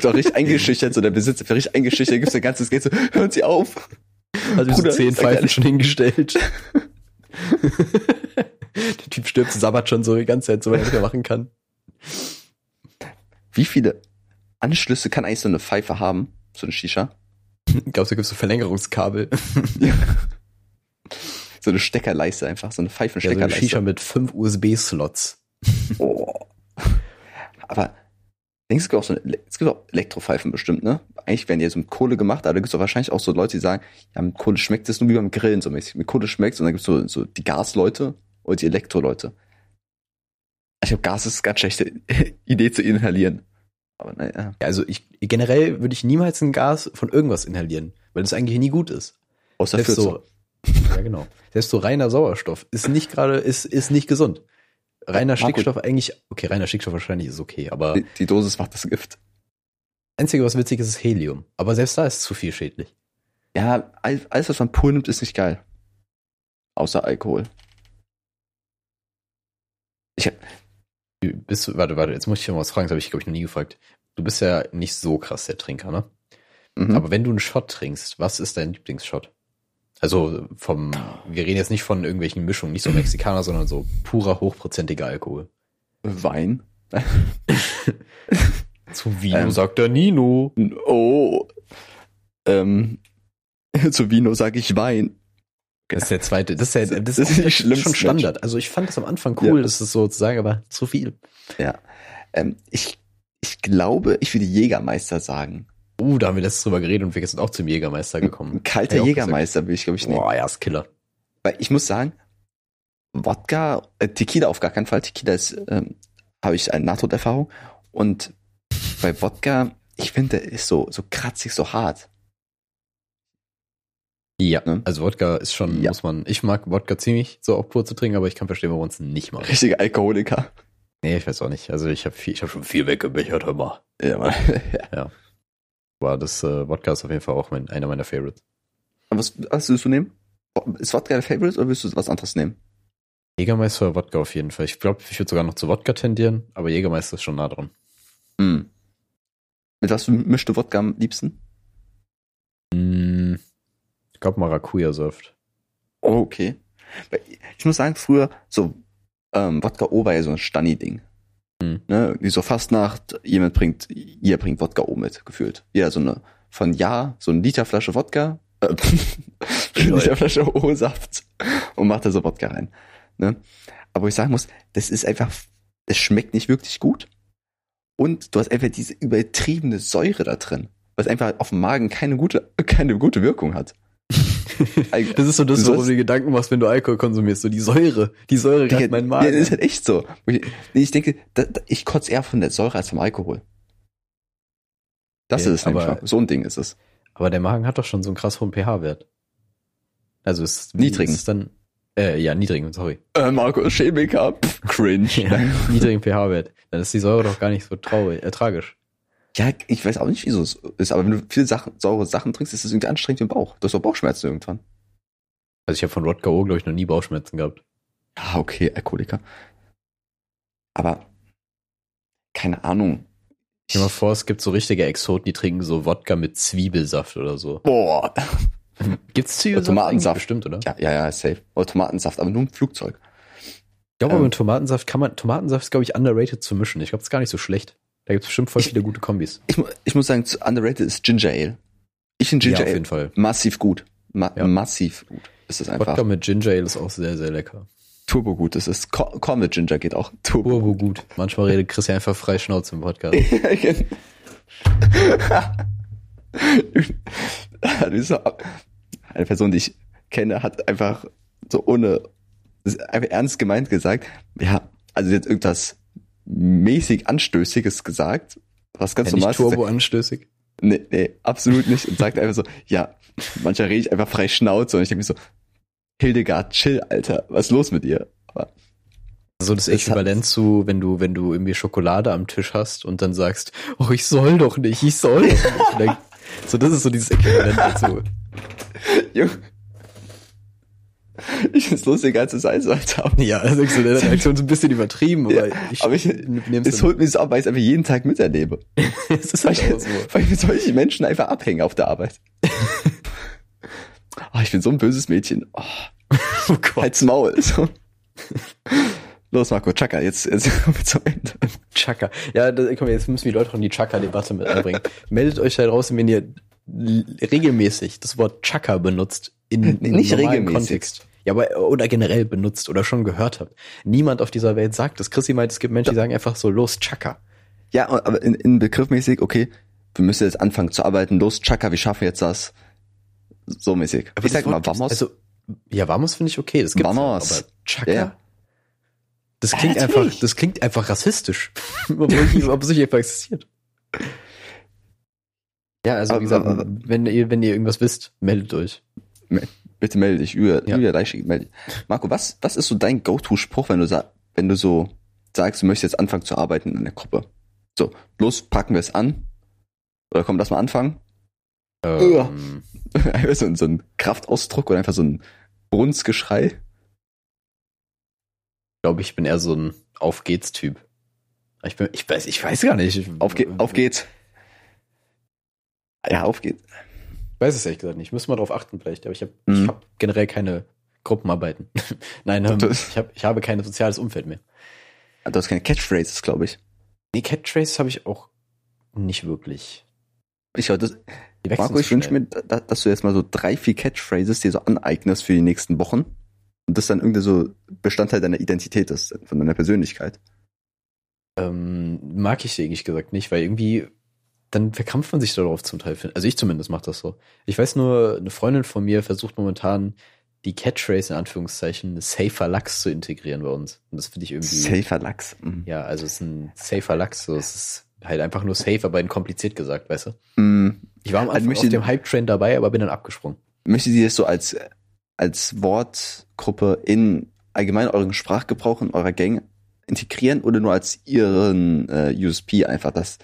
So richtig eingeschüchtert, so der Besitzer, richtig eingeschüchtert, gibt sein ganzes Geld so, hören Sie auf. Also Bruder, so zehn Pfeifen schon hingestellt. Der Typ stirbt, sabbert schon so die ganze Zeit, so weil er machen kann. Wie viele Anschlüsse kann eigentlich so eine Pfeife haben? So eine Shisha? Glaubst du, gibt's so Verlängerungskabel? So eine Steckerleiste einfach, so eine Ja, so eine Pfeifensteckerleiste. Shisha mit fünf USB-Slots. oh. Aber Denkst du, es gibt auch so eine, es gibt auch Elektropfeifen bestimmt, ne? Eigentlich werden die so mit Kohle gemacht, aber da gibt es doch wahrscheinlich auch so Leute, die sagen, ja, mit Kohle schmeckt es nur wie beim Grillen so mäßig. Mit Kohle schmeckt und dann gibt es so, so die Gasleute und die Elektroleute. Ich glaube, Gas ist eine ganz schlechte Idee zu inhalieren. Aber naja. Ja, also ich generell würde ich niemals ein Gas von irgendwas inhalieren, weil das eigentlich nie gut ist. Außer für Selbst so, ja genau. Selbst so reiner Sauerstoff ist nicht gerade, ist, ist nicht gesund. Reiner Marco- Stickstoff eigentlich, okay, reiner Stickstoff wahrscheinlich ist okay, aber die, die Dosis macht das Gift. einzige, was witzig ist, ist Helium. Aber selbst da ist es zu viel schädlich. Ja, all- alles, was man pur nimmt, ist nicht geil. Außer Alkohol. Ich hab, Bist du, warte, warte, jetzt muss ich dich mal was fragen, das habe ich, glaube ich, noch nie gefragt. Du bist ja nicht so krass der Trinker, ne? mhm. Aber wenn du einen Shot trinkst, was ist dein Lieblingsshot? Also vom, wir reden jetzt nicht von irgendwelchen Mischungen, nicht so Mexikaner, sondern so purer, hochprozentiger Alkohol. Wein. Zu Vino Ähm, sagt der Nino. Oh. Ähm, zu Vino sage ich Wein. Das ist der zweite, das ist, der, das, Das ist das schon Standard. Also ich fand das am Anfang cool, Ja. das ist so zu sagen, aber zu viel. Ja. Ähm, ich, ich glaube, ich würde Jägermeister sagen. Uh, da haben wir letztes drüber geredet und wir sind auch zum Jägermeister gekommen. Ein kalter Jägermeister würde ich, glaube ich, nehmen. Boah, ja, ist Killer. Weil ich muss sagen, Wodka, äh, Tequila auf gar keinen Fall. Tequila ist, ähm, habe ich eine Nahtoderfahrung. Und bei Wodka, ich finde, der ist so, so kratzig, so hart. Ja, Ne? also Wodka ist schon, Ja. muss man, ich mag Wodka ziemlich so auch pur zu trinken, aber ich kann verstehen, warum man es nicht mag. Richtige Alkoholiker. Nee, ich weiß auch nicht. Also ich habe ich habe schon viel weggebechert, hör mal. Ja, Mann. Aber das äh, Wodka ist auf jeden Fall auch mein, einer meiner Favorites. Aber was, was willst du nehmen? Ist Wodka dein Favorite oder willst du was anderes nehmen? Jägermeister oder Wodka auf jeden Fall. Ich glaube, ich würde sogar noch zu Wodka tendieren, aber Jägermeister ist schon nah dran. Hm. Mit was mischst du Wodka am liebsten? Mm, ich glaube Maracuja-Saft. Oh, okay. Ich muss sagen, früher, so, ähm, Wodka O war ja so ein Stani-Ding. Hm. Ne, wie so Fastnacht, jemand bringt, jeder bringt Wodka O mit, gefühlt. Jeder so eine, von Ja, so eine Literflasche Wodka, äh, Lol. Literflasche O-Saft und macht da so Wodka rein. Ne? Aber ich sagen muss, das ist einfach, das schmeckt nicht wirklich gut. Und du hast einfach diese übertriebene Säure da drin, was einfach auf dem Magen keine gute, keine gute Wirkung hat. Das ist so das, Du worum du dir Gedanken machst, wenn du Alkohol konsumierst. So die Säure. Die Säure reißt meinen Ja, Magen. das ist halt echt so. Ich, denke, da, ich kotze eher von der Säure als vom Alkohol. Das Okay, ist es nämlich. aber- mal. So ein Ding ist es. aber der Magen hat doch schon so einen krass hohen pH-Wert. Also ist Niedrigen. Ist es dann, äh, ja, niedrigen, sorry. Äh, Marco ist Chemiker. Pff, cringe. Ja, niedrigen pH-Wert. Dann ist die Säure doch gar nicht so traurig, äh, tragisch. Ja, ich weiß auch nicht, wieso es ist, aber wenn du viele Sachen, saure Sachen trinkst, ist es irgendwie anstrengend im Bauch. Du hast doch Bauchschmerzen irgendwann. Also ich habe von Wodka O, glaube ich, noch nie Bauchschmerzen gehabt. Ja, okay, Alkoholiker. Aber keine Ahnung. Stell dir mal vor, es gibt so richtige Exoten, die trinken so Wodka mit Zwiebelsaft oder so. Boah. Gibt's Zwiebelsaft? Tomatensaft. Bestimmt, oder? Ja, ja, ja, safe. Oder Tomatensaft, aber nur im Flugzeug. Ich glaube, Ähm. mit Tomatensaft kann man, Tomatensaft ist, glaube ich, underrated zu mischen. Ich glaube, das ist gar nicht so schlecht. Da gibt's bestimmt voll Ich- viele gute Kombis. Ich, ich muss sagen, underrated ist Ginger Ale. Ich finde Ginger ja, auf Ale jeden Fall. massiv gut. Ma Ja. Massiv gut. Es ist einfach Wodka mit Ginger Ale ist auch sehr, sehr lecker. turbo gut. Es ist Co- Korn mit Ginger geht auch turbo. Turbo gut. Manchmal redet Chris ja einfach frei Schnauze im Podcast. So- Eine Person, die ich kenne, hat einfach so ohne, einfach ernst gemeint gesagt, ja, also jetzt irgendwas mäßig Anstößiges gesagt, was ganz Ja, normal ist. Turbo anstößig. Nee, nee, absolut nicht. Und sagt einfach so, ja, manchmal rede ich einfach frei Schnauze und ich denke mir so, Hildegard, chill, Alter, was ist los mit ihr? Aber So das Das Äquivalent zu, wenn du, wenn du irgendwie Schokolade am Tisch hast und dann sagst, oh, ich soll doch nicht, ich soll doch nicht. Dann, so, das ist so dieses Äquivalent dazu. Junge, ich find's lustig, als es sein sollte. Ja, also ich so, der Reaktion ist ein bisschen übertrieben, aber Ja, ich, aber ich- es holt mich so ab, weil ich es einfach jeden Tag miterlebe. es ist Weil halt ich, auch so. weil ich mit solchen Menschen einfach abhänge auf der Arbeit. oh, ich bin so ein böses Mädchen. Oh, Oh Gott. halt's Maul. So. Los, Marco, Chaka, jetzt, jetzt kommen wir zum Ende. Chaka. Ja, da, komm, jetzt müssen wir die Leute noch in die Chaka-Debatte mit einbringen. Meldet euch da draußen, wenn ihr regelmäßig das Wort Chaka benutzt in, in Nicht regelmäßig. Kontext. Ja, aber oder generell benutzt oder schon gehört habt. Niemand auf dieser Welt sagt das. Chrissy meint, es gibt Menschen, die sagen einfach so, los, Chaka. Ja, aber in, in begriffmäßig, okay, wir müssen jetzt anfangen zu arbeiten, los, Chaka, wir schaffen jetzt das. So mäßig. Aber ich sag mal, vamos. Also, ja, Vamos finde ich okay. Das gibt's Vamos. ja, aber Chaka? Ja. Das Ja, klingt natürlich. einfach, das klingt einfach rassistisch. Ob es nicht einfach existiert. Ja, also wie Aber- gesagt, aber- wenn ihr, wenn ihr irgendwas wisst, meldet euch. Bitte melde dich, Julia, Ja. Julia Leischig, melde dich. Marco, was, was ist so dein Go-To-Spruch, wenn du wenn du so sagst, du möchtest jetzt anfangen zu arbeiten in der Gruppe? So, los, packen wir es an. Oder komm, lass mal anfangen. Ähm, so, ein- so ein Kraftausdruck oder einfach so ein Brunstgeschrei. glaube ich, bin eher so ein Auf geht's Typ. Ich bin, ich weiß, ich weiß gar nicht. Ich, Auf, ge auf geht's. Ja, auf geht's. Weiß es ehrlich gesagt nicht. Müssen wir drauf achten vielleicht. Aber ich habe Mhm. hab generell keine Gruppenarbeiten. Nein, ähm, ich, hab, ich habe kein soziales Umfeld mehr. Ah, Du hast keine Catchphrases, glaube ich. Nee, Catchphrase habe ich auch nicht wirklich. Ich, glaub, das, Marco, ich wünsche mir, da, dass du jetzt mal so drei, vier Catchphrases dir so aneignest für die nächsten Wochen. Und das dann irgendwie so Bestandteil deiner Identität ist, von deiner Persönlichkeit. Ähm, mag ich ehrlich gesagt nicht, weil irgendwie dann verkrampft man sich darauf zum Teil. Also ich zumindest mache das so. Ich weiß nur, eine Freundin von mir versucht momentan die Catchphrase in Anführungszeichen Safer Lachs zu integrieren bei uns. Und das finde ich irgendwie. Safer Lachs. Mhm. Ja, also es ist ein Safer Lachs. So, es ist halt einfach nur safe, aber in kompliziert gesagt, weißt du? Mhm. Ich war am Also Anfang möchte- auf dem Hype-Train dabei, aber bin dann abgesprungen. Möchtet ihr das so als, als Wortgruppe in allgemein euren Sprachgebrauch in eurer Gang integrieren oder nur als ihren äh, USP einfach, dass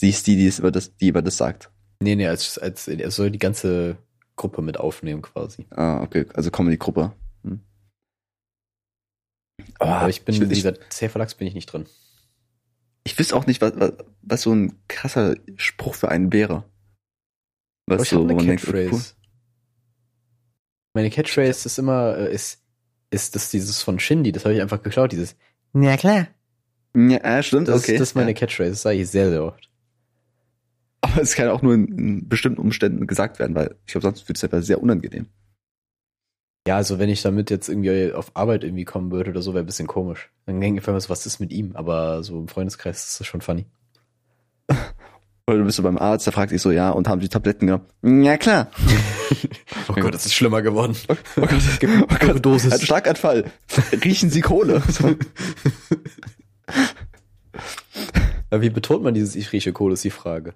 sie ist die, die es über das, die über das sagt? Nee, nee, als, als, er soll die ganze Gruppe mit aufnehmen quasi. Ah, okay, also Comedy-Gruppe. Hm. aber ich bin, ich, wie ich, gesagt, Lachs bin ich nicht drin. ich wüsste auch nicht, was, was, was so ein krasser Spruch für einen wäre. Was Aber ich wo eine denkt, Catchphrase. Meine Catchphrase ist immer, äh, ist, ist das dieses von Shindy, das habe ich einfach geklaut, dieses Ja klar. Ja, stimmt, Das, okay. das ist meine. Catchphrase, das sage ich sehr, sehr oft. Aber es kann auch nur in, in bestimmten Umständen gesagt werden, weil ich glaube, sonst wird es einfach sehr unangenehm. Ja, also wenn ich damit jetzt irgendwie auf Arbeit irgendwie kommen würde oder so, wäre ein bisschen komisch. Dann denke ich einfach, so, was ist mit ihm? Aber so im Freundeskreis ist das schon funny. Oder du bist so beim Arzt, der fragt dich so, ja, und haben die Tabletten genommen? Ja, klar. Oh Gott, das ist schlimmer geworden. Oh Gott, Es gibt eine Überdosis. Ein Schlaganfall. Riechen Sie Kohle. Wie betont man dieses Ich rieche Kohle, ist die Frage.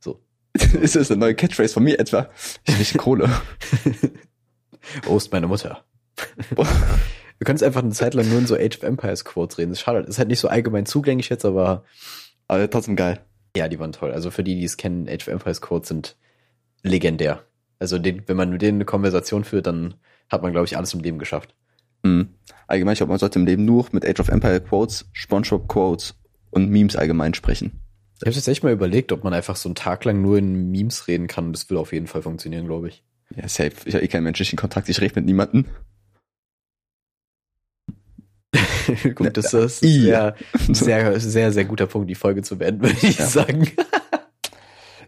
So. Ist das eine neue Catchphrase von mir etwa? Ich rieche Kohle. Oh, ist meine Mutter. Wir können es einfach eine Zeit lang nur in so Age of Empires Quotes reden. Das ist schade. Das ist halt nicht so allgemein zugänglich jetzt, aber Aber trotzdem geil. ja, die waren toll. Also für die, die es kennen, Age of Empires Quotes sind legendär. Also den, wenn man mit denen eine Konversation führt, dann hat man, glaube ich, alles im Leben geschafft. Mhm. Allgemein, ich glaube, man sollte im Leben nur mit Age of Empire Quotes, Spongebob Quotes und Memes allgemein sprechen. Ich habe jetzt echt mal überlegt, ob man einfach so einen Tag lang nur in Memes reden kann. Das würde auf jeden Fall funktionieren, glaube ich. Ja, safe. Ich habe eh keinen menschlichen Kontakt, ich rede mit niemandem. Gut, das ist I. sehr, sehr, sehr, sehr guter Punkt, die Folge zu beenden, würde ich Ja. sagen.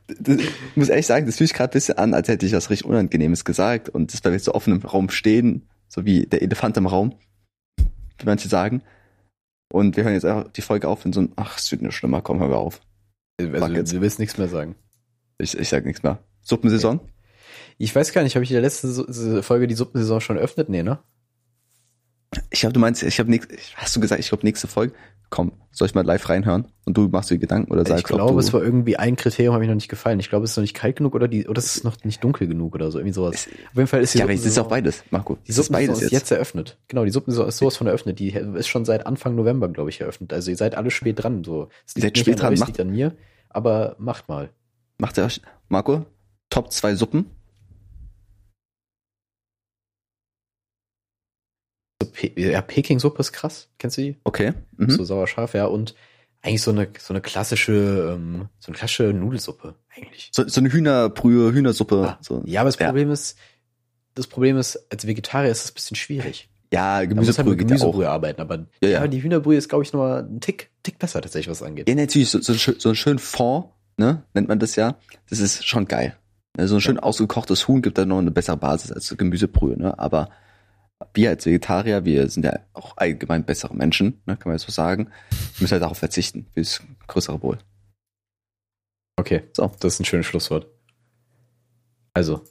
Das, ich muss ehrlich sagen, das fühlt sich gerade ein bisschen an, als hätte ich was richtig Unangenehmes gesagt und das, weil wir jetzt so offen im Raum stehen, so wie der Elefant im Raum, wie manche sagen. Und wir hören jetzt einfach die Folge auf in so ein, ach, es wird nur schlimmer, komm, hören wir auf. Also, Fuck it. du willst nichts mehr sagen. Ich, ich sag nichts mehr. Suppensaison? Ich weiß gar nicht, habe ich in der letzten Folge die Suppensaison schon eröffnet? Nee, ne? Ich glaube, du meinst, ich habe nächste, hast du gesagt, ich glaube, nächste Folge? Komm, soll ich mal live reinhören? Und du machst dir Gedanken oder sagst, ich glaube, es war irgendwie ein Kriterium, habe mir noch nicht gefallen. Ich glaube, es ist noch nicht kalt genug oder die, oder es ist noch nicht dunkel genug oder so, irgendwie sowas. Es- Auf jeden Fall ist die ja, aber es ist Suppensaison- auch beides, Marco. Die ist Suppensaison beides ist jetzt. jetzt eröffnet. Genau, die Suppensaison ist sowas von eröffnet. Die ist schon seit Anfang November, glaube ich, eröffnet. Also ihr seid alle spät dran. So. Es Ihr seid spät an dran, euch, macht- liegt an mir. Aber macht mal. Macht er, Marco, Top zwei Suppen? So, Pe ja, Peking-Suppe ist krass. Kennst du die? Okay. Mhm. So sauer scharf, ja. Und eigentlich so eine, so eine klassische, ähm, so eine klassische Nudelsuppe, eigentlich. So, so eine Hühnerbrühe, Hühnersuppe. Ah, so. Ja, aber das Ja. Problem ist, das Problem ist, als Vegetarier ist es ein bisschen schwierig. Ja, halt Gemüsebrühe mit geht ja auch. Gemüsebrühe arbeiten, aber Ja, ja, ja. die Hühnerbrühe ist, glaube ich, noch mal ein Tick, Tick besser tatsächlich, was das angeht. Ja, natürlich, so, so, ein schön- so ein schön Fond, ne, nennt man das ja. Das ist schon geil. Ne, So ein schön ausgekochtes Huhn gibt da noch eine bessere Basis als Gemüsebrühe, ne, aber wir als Vegetarier, wir sind ja auch allgemein bessere Menschen, ne, kann man jetzt so sagen. Wir müssen halt darauf verzichten. Wir größere Bowl. Okay, so, das ist ein schönes Schlusswort. Also,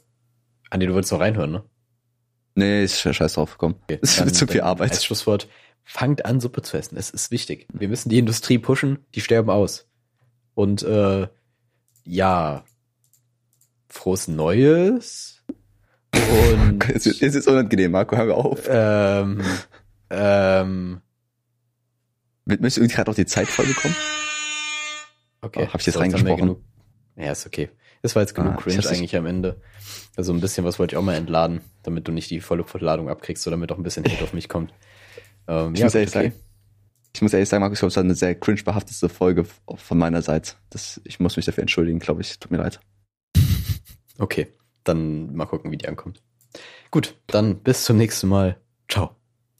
Andi, du wolltest noch reinhören, ne? Nee, ist scheiß drauf, komm. Okay, Es wird zu viel Arbeit. Als Schlusswort, fangt an, Suppe zu essen. Es ist wichtig. Wir müssen die Industrie pushen, die sterben aus. Und äh, ja, frohes Neues. Und jetzt ist es unangenehm, Marco, hör auf. ähm, ähm, Möchtest du irgendwie gerade auf die Zeitfolge kommen? okay. Oh, hab ich jetzt So, reingesprochen? Ja, ist okay. Das war jetzt genug Ah, Cringe eigentlich am Ende. Also ein bisschen was wollte ich auch mal entladen, damit du nicht die volle Ladung abkriegst, oder damit auch ein bisschen Hate auf mich kommt. Ähm, Ich ja, muss ehrlich okay. sagen, ich muss ehrlich sagen, Markus, ich glaube, es war eine sehr cringe-behafteste Folge von meiner Seite. Das, ich muss mich dafür entschuldigen, glaube ich. Tut mir leid. Okay, dann mal gucken, wie die ankommt. Gut, dann bis zum nächsten Mal. Ciao.